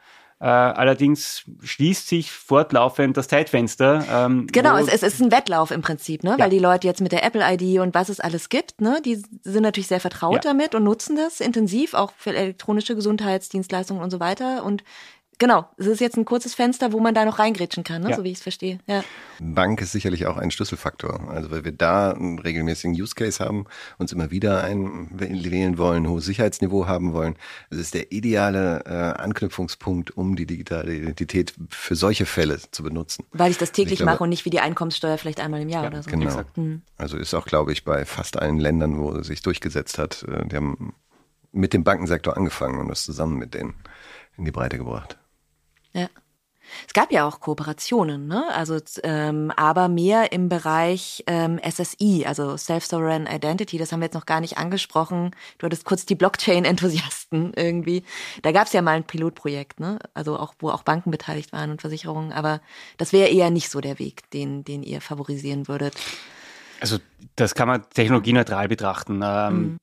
Äh, allerdings schließt sich fortlaufend das Zeitfenster.
Ähm, genau, es, es, ist ein Wettlauf im Prinzip, ne? Ja. weil die Leute jetzt mit der Apple-ID und was es alles gibt, ne? die sind natürlich sehr vertraut ja. damit und nutzen das intensiv, auch für elektronische Gesundheitsdienstleistungen und so weiter. Und Genau, es ist jetzt ein kurzes Fenster, wo man da noch reingrätschen kann, ne? Ja. so wie ich es verstehe. Ja.
Bank ist sicherlich auch ein Schlüsselfaktor. Also weil wir da einen regelmäßigen Use Case haben, uns immer wieder einwählen wollen, hohes Sicherheitsniveau haben wollen. Es ist der ideale äh, Anknüpfungspunkt, um die digitale Identität für solche Fälle zu benutzen.
Weil ich das täglich ich glaube, mache und nicht wie die Einkommenssteuer vielleicht einmal im Jahr ja, oder so.
Genau. Mhm. Also ist auch, glaube ich, bei fast allen Ländern, wo es sich durchgesetzt hat, äh, die haben mit dem Bankensektor angefangen und das zusammen mit denen in die Breite gebracht.
Ja. Es gab ja auch Kooperationen, ne? Also ähm, aber mehr im Bereich ähm, SSI, also Self-Sovereign Identity. Das haben wir jetzt noch gar nicht angesprochen. Du hattest kurz die Blockchain-Enthusiasten [laughs] irgendwie. Da gab es ja mal ein Pilotprojekt, ne? Also auch wo auch Banken beteiligt waren und Versicherungen. Aber das wäre eher nicht so der Weg, den den ihr favorisieren würdet.
Also das kann man technologieneutral betrachten. Ähm, mhm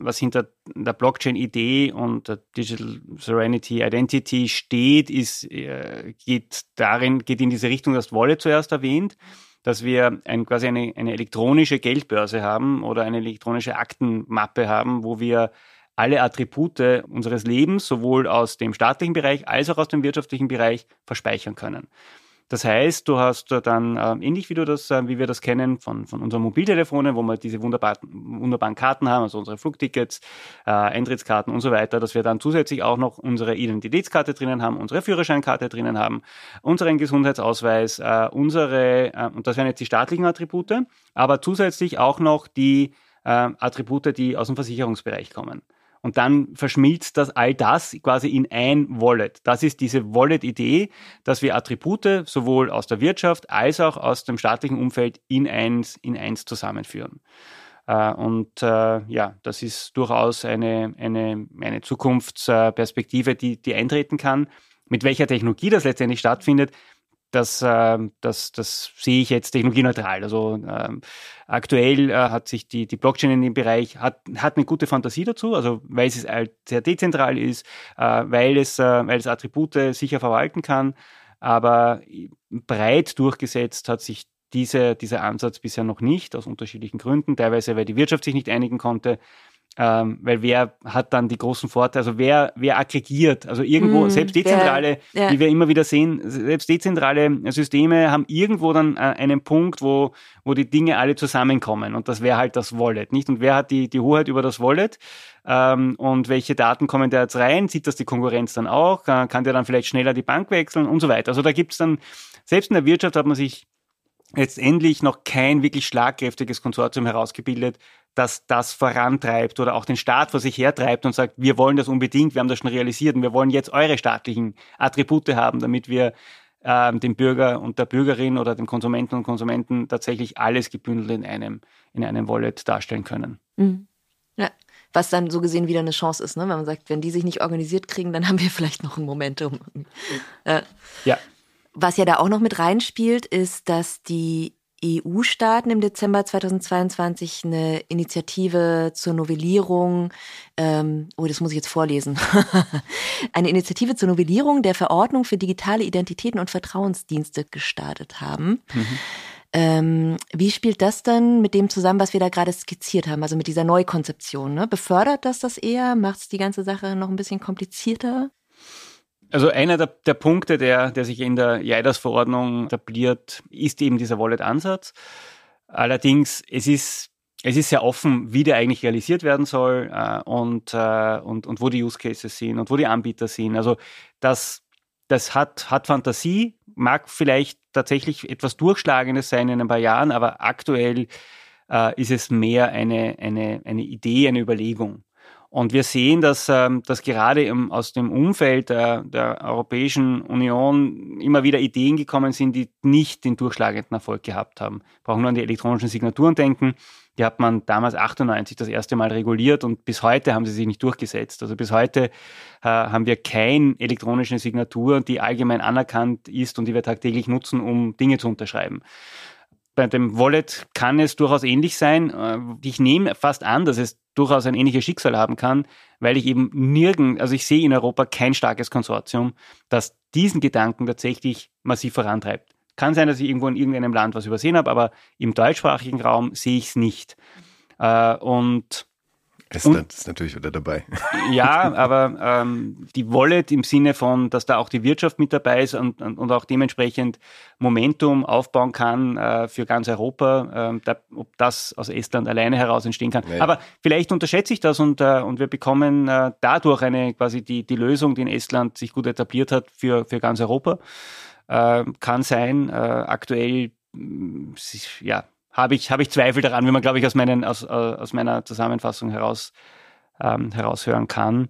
was hinter der Blockchain-Idee und der Digital Serenity Identity steht, ist, äh, geht darin, geht in diese Richtung, das Wolle zuerst erwähnt, dass wir ein, quasi eine, eine elektronische Geldbörse haben oder eine elektronische Aktenmappe haben, wo wir alle Attribute unseres Lebens, sowohl aus dem staatlichen Bereich als auch aus dem wirtschaftlichen Bereich, verspeichern können. Das heißt, du hast dann äh, ähnlich wie du das, äh, wie wir das kennen von, von unseren Mobiltelefonen, wo wir diese wunderbar, wunderbaren Karten haben, also unsere Flugtickets, äh, Eintrittskarten und so weiter, dass wir dann zusätzlich auch noch unsere Identitätskarte drinnen haben, unsere Führerscheinkarte drinnen haben, unseren Gesundheitsausweis, äh, unsere, äh, und das wären jetzt die staatlichen Attribute, aber zusätzlich auch noch die äh, Attribute, die aus dem Versicherungsbereich kommen. Und dann verschmilzt das all das quasi in ein Wallet. Das ist diese Wallet-Idee, dass wir Attribute sowohl aus der Wirtschaft als auch aus dem staatlichen Umfeld in eins, in eins zusammenführen. Äh, und äh, ja, das ist durchaus eine, eine, eine Zukunftsperspektive, die, die eintreten kann. Mit welcher Technologie das letztendlich stattfindet, das, äh, das, das sehe ich jetzt technologieneutral. Also ähm, aktuell äh, hat sich die, die Blockchain in dem Bereich, hat, hat eine gute Fantasie dazu, also weil es halt sehr dezentral ist, äh, weil, es, äh, weil es Attribute sicher verwalten kann, aber breit durchgesetzt hat sich diese, dieser Ansatz bisher noch nicht, aus unterschiedlichen Gründen, teilweise weil die Wirtschaft sich nicht einigen konnte, ähm, weil wer hat dann die großen Vorteile, also wer, wer aggregiert, also irgendwo, mm, selbst dezentrale, der, ja. wie wir immer wieder sehen, selbst dezentrale Systeme haben irgendwo dann äh, einen Punkt, wo, wo die Dinge alle zusammenkommen. Und das wäre halt das Wallet, nicht? Und wer hat die, die Hoheit über das Wallet? Ähm, und welche Daten kommen da jetzt rein, sieht das die Konkurrenz dann auch, kann, kann der dann vielleicht schneller die Bank wechseln? Und so weiter. Also da gibt's dann, selbst in der Wirtschaft hat man sich letztendlich noch kein wirklich schlagkräftiges Konsortium herausgebildet, das das vorantreibt oder auch den Staat vor sich hertreibt und sagt, wir wollen das unbedingt, wir haben das schon realisiert und wir wollen jetzt eure staatlichen Attribute haben, damit wir ähm, dem Bürger und der Bürgerin oder dem Konsumenten und Konsumenten tatsächlich alles gebündelt in einem, in einem Wallet darstellen können. Mhm.
Ja, was dann so gesehen wieder eine Chance ist, ne? wenn man sagt, wenn die sich nicht organisiert kriegen, dann [laughs] haben wir vielleicht noch ein Momentum.
Äh, ja.
Was ja da auch noch mit reinspielt, ist, dass die EU-Staaten im Dezember 2022 eine Initiative zur Novellierung, ähm, oh, das muss ich jetzt vorlesen, [laughs] eine Initiative zur Novellierung der Verordnung für digitale Identitäten und Vertrauensdienste gestartet haben. Mhm. Ähm, wie spielt das dann mit dem zusammen, was wir da gerade skizziert haben, also mit dieser Neukonzeption? Ne? Befördert das das eher? Macht es die ganze Sache noch ein bisschen komplizierter?
Also einer der, der Punkte, der, der sich in der JIDAS-Verordnung etabliert, ist eben dieser Wallet-Ansatz. Allerdings, es ist, es ist sehr offen, wie der eigentlich realisiert werden soll äh, und, äh, und, und wo die Use Cases sind und wo die Anbieter sind. Also das, das hat, hat Fantasie, mag vielleicht tatsächlich etwas Durchschlagendes sein in ein paar Jahren, aber aktuell äh, ist es mehr eine, eine, eine Idee, eine Überlegung. Und wir sehen, dass, ähm, dass gerade aus dem Umfeld der, der Europäischen Union immer wieder Ideen gekommen sind, die nicht den durchschlagenden Erfolg gehabt haben. Brauchen nur an die elektronischen Signaturen denken. Die hat man damals 98 das erste Mal reguliert und bis heute haben sie sich nicht durchgesetzt. Also bis heute äh, haben wir keine elektronische Signatur, die allgemein anerkannt ist und die wir tagtäglich nutzen, um Dinge zu unterschreiben. Bei dem Wallet kann es durchaus ähnlich sein. Äh, ich nehme fast an, dass es durchaus ein ähnliches Schicksal haben kann, weil ich eben nirgend, also ich sehe in Europa kein starkes Konsortium, das diesen Gedanken tatsächlich massiv vorantreibt. Kann sein, dass ich irgendwo in irgendeinem Land was übersehen habe, aber im deutschsprachigen Raum sehe ich es nicht. Äh, und
Estland ist natürlich wieder dabei. [laughs]
Ja, aber ähm, die Wallet im Sinne von, dass da auch die Wirtschaft mit dabei ist und, und, und auch dementsprechend Momentum aufbauen kann äh, für ganz Europa, äh, da, ob das aus Estland alleine heraus entstehen kann. Nee. Aber vielleicht unterschätze ich das und, äh, und wir bekommen äh, dadurch eine quasi die, die Lösung, die in Estland sich gut etabliert hat für, für ganz Europa. Äh, kann sein, äh, aktuell ja, habe ich, habe ich Zweifel daran, wie man, glaube ich, aus, meinen, aus, aus meiner Zusammenfassung heraus, ähm, heraushören kann.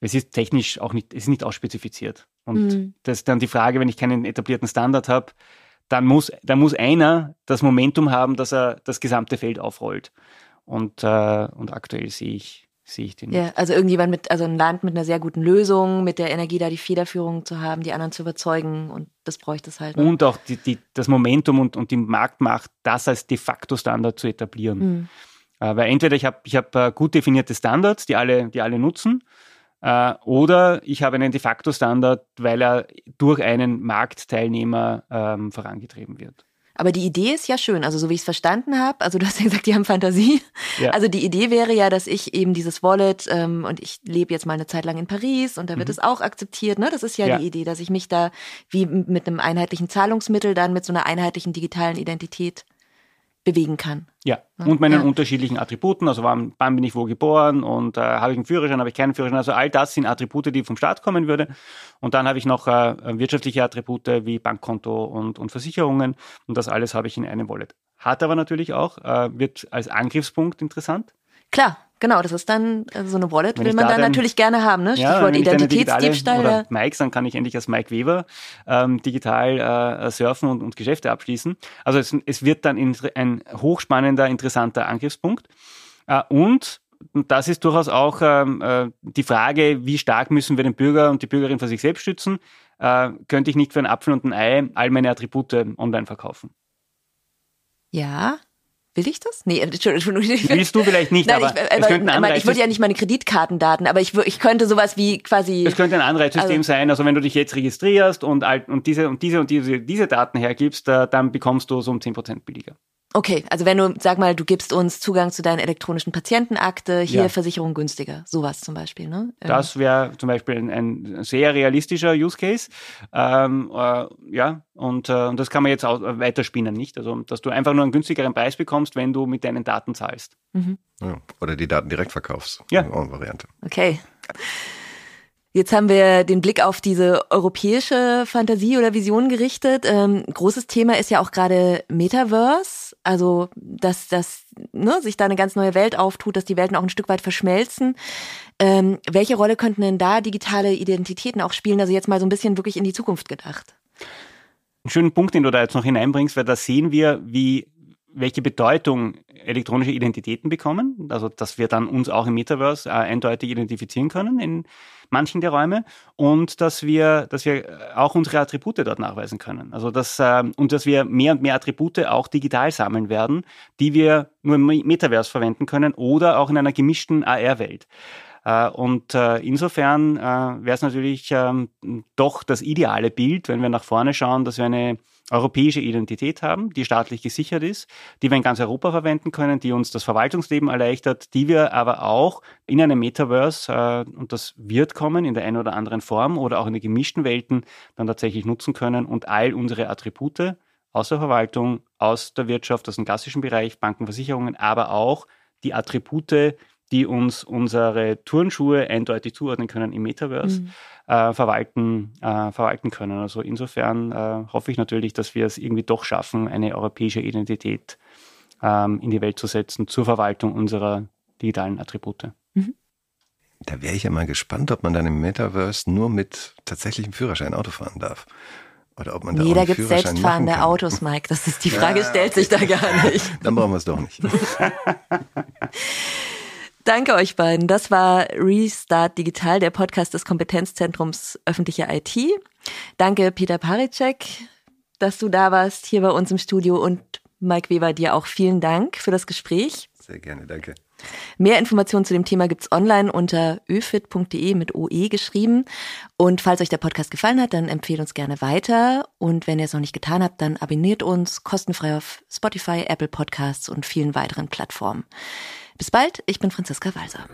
Es ist technisch auch nicht, es ist nicht ausspezifiziert. Und mhm. das ist dann die Frage, wenn ich keinen etablierten Standard habe, dann muss, dann muss einer das Momentum haben, dass er das gesamte Feld aufrollt. Und, äh, und aktuell sehe ich, sehe ich den
ja,
nicht.
also irgendjemand mit, also ein Land mit einer sehr guten Lösung, mit der Energie da die Federführung zu haben, die anderen zu überzeugen und das bräuchte es halt.
Ne? Und auch die, die, das Momentum und, und die Marktmacht, das als de facto Standard zu etablieren. Mhm. Äh, weil entweder ich habe ich hab, äh, gut definierte Standards, die alle, die alle nutzen, äh, oder ich habe einen de facto Standard, weil er durch einen Marktteilnehmer ähm, vorangetrieben wird.
Aber die Idee ist ja schön, also so wie ich es verstanden habe, also du hast ja gesagt, die haben Fantasie. Ja. Also die Idee wäre ja, dass ich eben dieses Wallet ähm, und ich lebe jetzt mal eine Zeit lang in Paris und da wird mhm. es auch akzeptiert. Ne? Das ist ja, ja, die Idee, dass ich mich da wie mit einem einheitlichen Zahlungsmittel dann mit so einer einheitlichen digitalen Identität bewegen kann.
Ja, und meinen ja. unterschiedlichen Attributen, also wann, wann, bin ich wo geboren und äh, habe ich einen Führerschein, habe ich keinen Führerschein, also all das sind Attribute, die vom Staat kommen würde. Und dann habe ich noch äh, wirtschaftliche Attribute wie Bankkonto und, und Versicherungen und das alles habe ich in einem Wallet. Hat aber natürlich auch, äh, wird als Angriffspunkt interessant.
Klar, Genau, das ist dann äh, so eine Wallet, will man da dann natürlich gerne haben, ne? Stichwort ja, Identitätsdiebstahl.
Oder Mikes, dann kann ich endlich als Mike Weber ähm, digital äh, surfen und, und Geschäfte abschließen. Also es, es wird dann ein hochspannender, interessanter Angriffspunkt. Äh, und und das ist durchaus auch ähm, äh, die Frage, wie stark müssen wir den Bürger und die Bürgerin vor sich selbst schützen? Äh, könnte ich nicht für einen Apfel und ein Ei all meine Attribute online verkaufen?
Ja, Will ich das? Nee, [laughs] Entschuldigung.
Willst du vielleicht nicht, Nein, aber
ich, es könnte ein Anreiz ich würde ja nicht meine Kreditkartendaten, aber ich, ich könnte sowas wie quasi.
Es könnte ein Anreizsystem also, sein, also wenn du dich jetzt registrierst und, und diese und diese und diese, diese Daten hergibst, äh, dann bekommst du so um 10% billiger.
Okay, also wenn du, sag mal, du gibst uns Zugang zu deiner elektronischen Patientenakte, hier ja. Versicherung günstiger, sowas zum Beispiel, ne?
Das wäre zum Beispiel ein, ein, sehr realistischer Use Case, ähm, äh, ja, und, äh, und das kann man jetzt auch weiterspinnen, nicht? Also, dass du einfach nur einen günstigeren Preis bekommst, wenn du mit deinen Daten zahlst. Mhm.
Ja, oder die Daten direkt verkaufst.
Ja.
Auch eine Variante.
Okay. Jetzt haben wir den Blick auf diese europäische Fantasie oder Vision gerichtet. Ähm, großes Thema ist ja auch gerade Metaverse, also dass, dass ne, sich da eine ganz neue Welt auftut, dass die Welten auch ein Stück weit verschmelzen. Ähm, welche Rolle könnten denn da digitale Identitäten auch spielen? Also jetzt mal so ein bisschen wirklich in die Zukunft gedacht.
Einen schönen Punkt, den du da jetzt noch hineinbringst, weil da sehen wir, wie welche Bedeutung elektronische Identitäten bekommen, also dass wir dann uns auch im Metaverse äh, eindeutig identifizieren können in manchen der Räume und dass wir, dass wir auch unsere Attribute dort nachweisen können. Also dass, äh, und dass wir mehr und mehr Attribute auch digital sammeln werden, die wir nur im Metaverse verwenden können oder auch in einer gemischten AR-Welt. Äh, und äh, insofern äh, wäre es natürlich ähm, doch das ideale Bild, wenn wir nach vorne schauen, dass wir eine europäische Identität haben, die staatlich gesichert ist, die wir in ganz Europa verwenden können, die uns das Verwaltungsleben erleichtert, die wir aber auch in einem Metaverse, äh, und das wird kommen in der einen oder anderen Form oder auch in den gemischten Welten, dann tatsächlich nutzen können und all unsere Attribute aus der Verwaltung, aus der Wirtschaft, aus dem klassischen Bereich, Banken, Versicherungen, aber auch die Attribute, die uns unsere Turnschuhe eindeutig zuordnen können im Metaverse, mhm. äh, verwalten, äh, verwalten können. Also insofern äh, hoffe ich natürlich, dass wir es irgendwie doch schaffen, eine europäische Identität ähm, in die Welt zu setzen zur Verwaltung unserer digitalen Attribute. Mhm.
Da wäre ich ja mal gespannt, ob man dann im Metaverse nur mit tatsächlichem Führerschein Auto fahren darf. Oder ob man da
nee, da gibt es selbstfahrende Autos, Mike. Das ist die [laughs] Frage, ja, stellt sich da gar nicht.
Dann brauchen wir es doch nicht. [laughs]
Danke euch beiden. Das war Restart Digital, der Podcast des Kompetenzzentrums öffentliche IT. Danke Peter Paricek, dass du da warst hier bei uns im Studio und Mike Weber, dir auch vielen Dank für das Gespräch.
Sehr gerne, danke.
Mehr Informationen zu dem Thema gibt's online unter öfit.de mit OE geschrieben. Und falls euch der Podcast gefallen hat, dann empfehlt uns gerne weiter. Und wenn ihr es noch nicht getan habt, dann abonniert uns kostenfrei auf Spotify, Apple Podcasts und vielen weiteren Plattformen. Bis bald, ich bin Franziska Walser.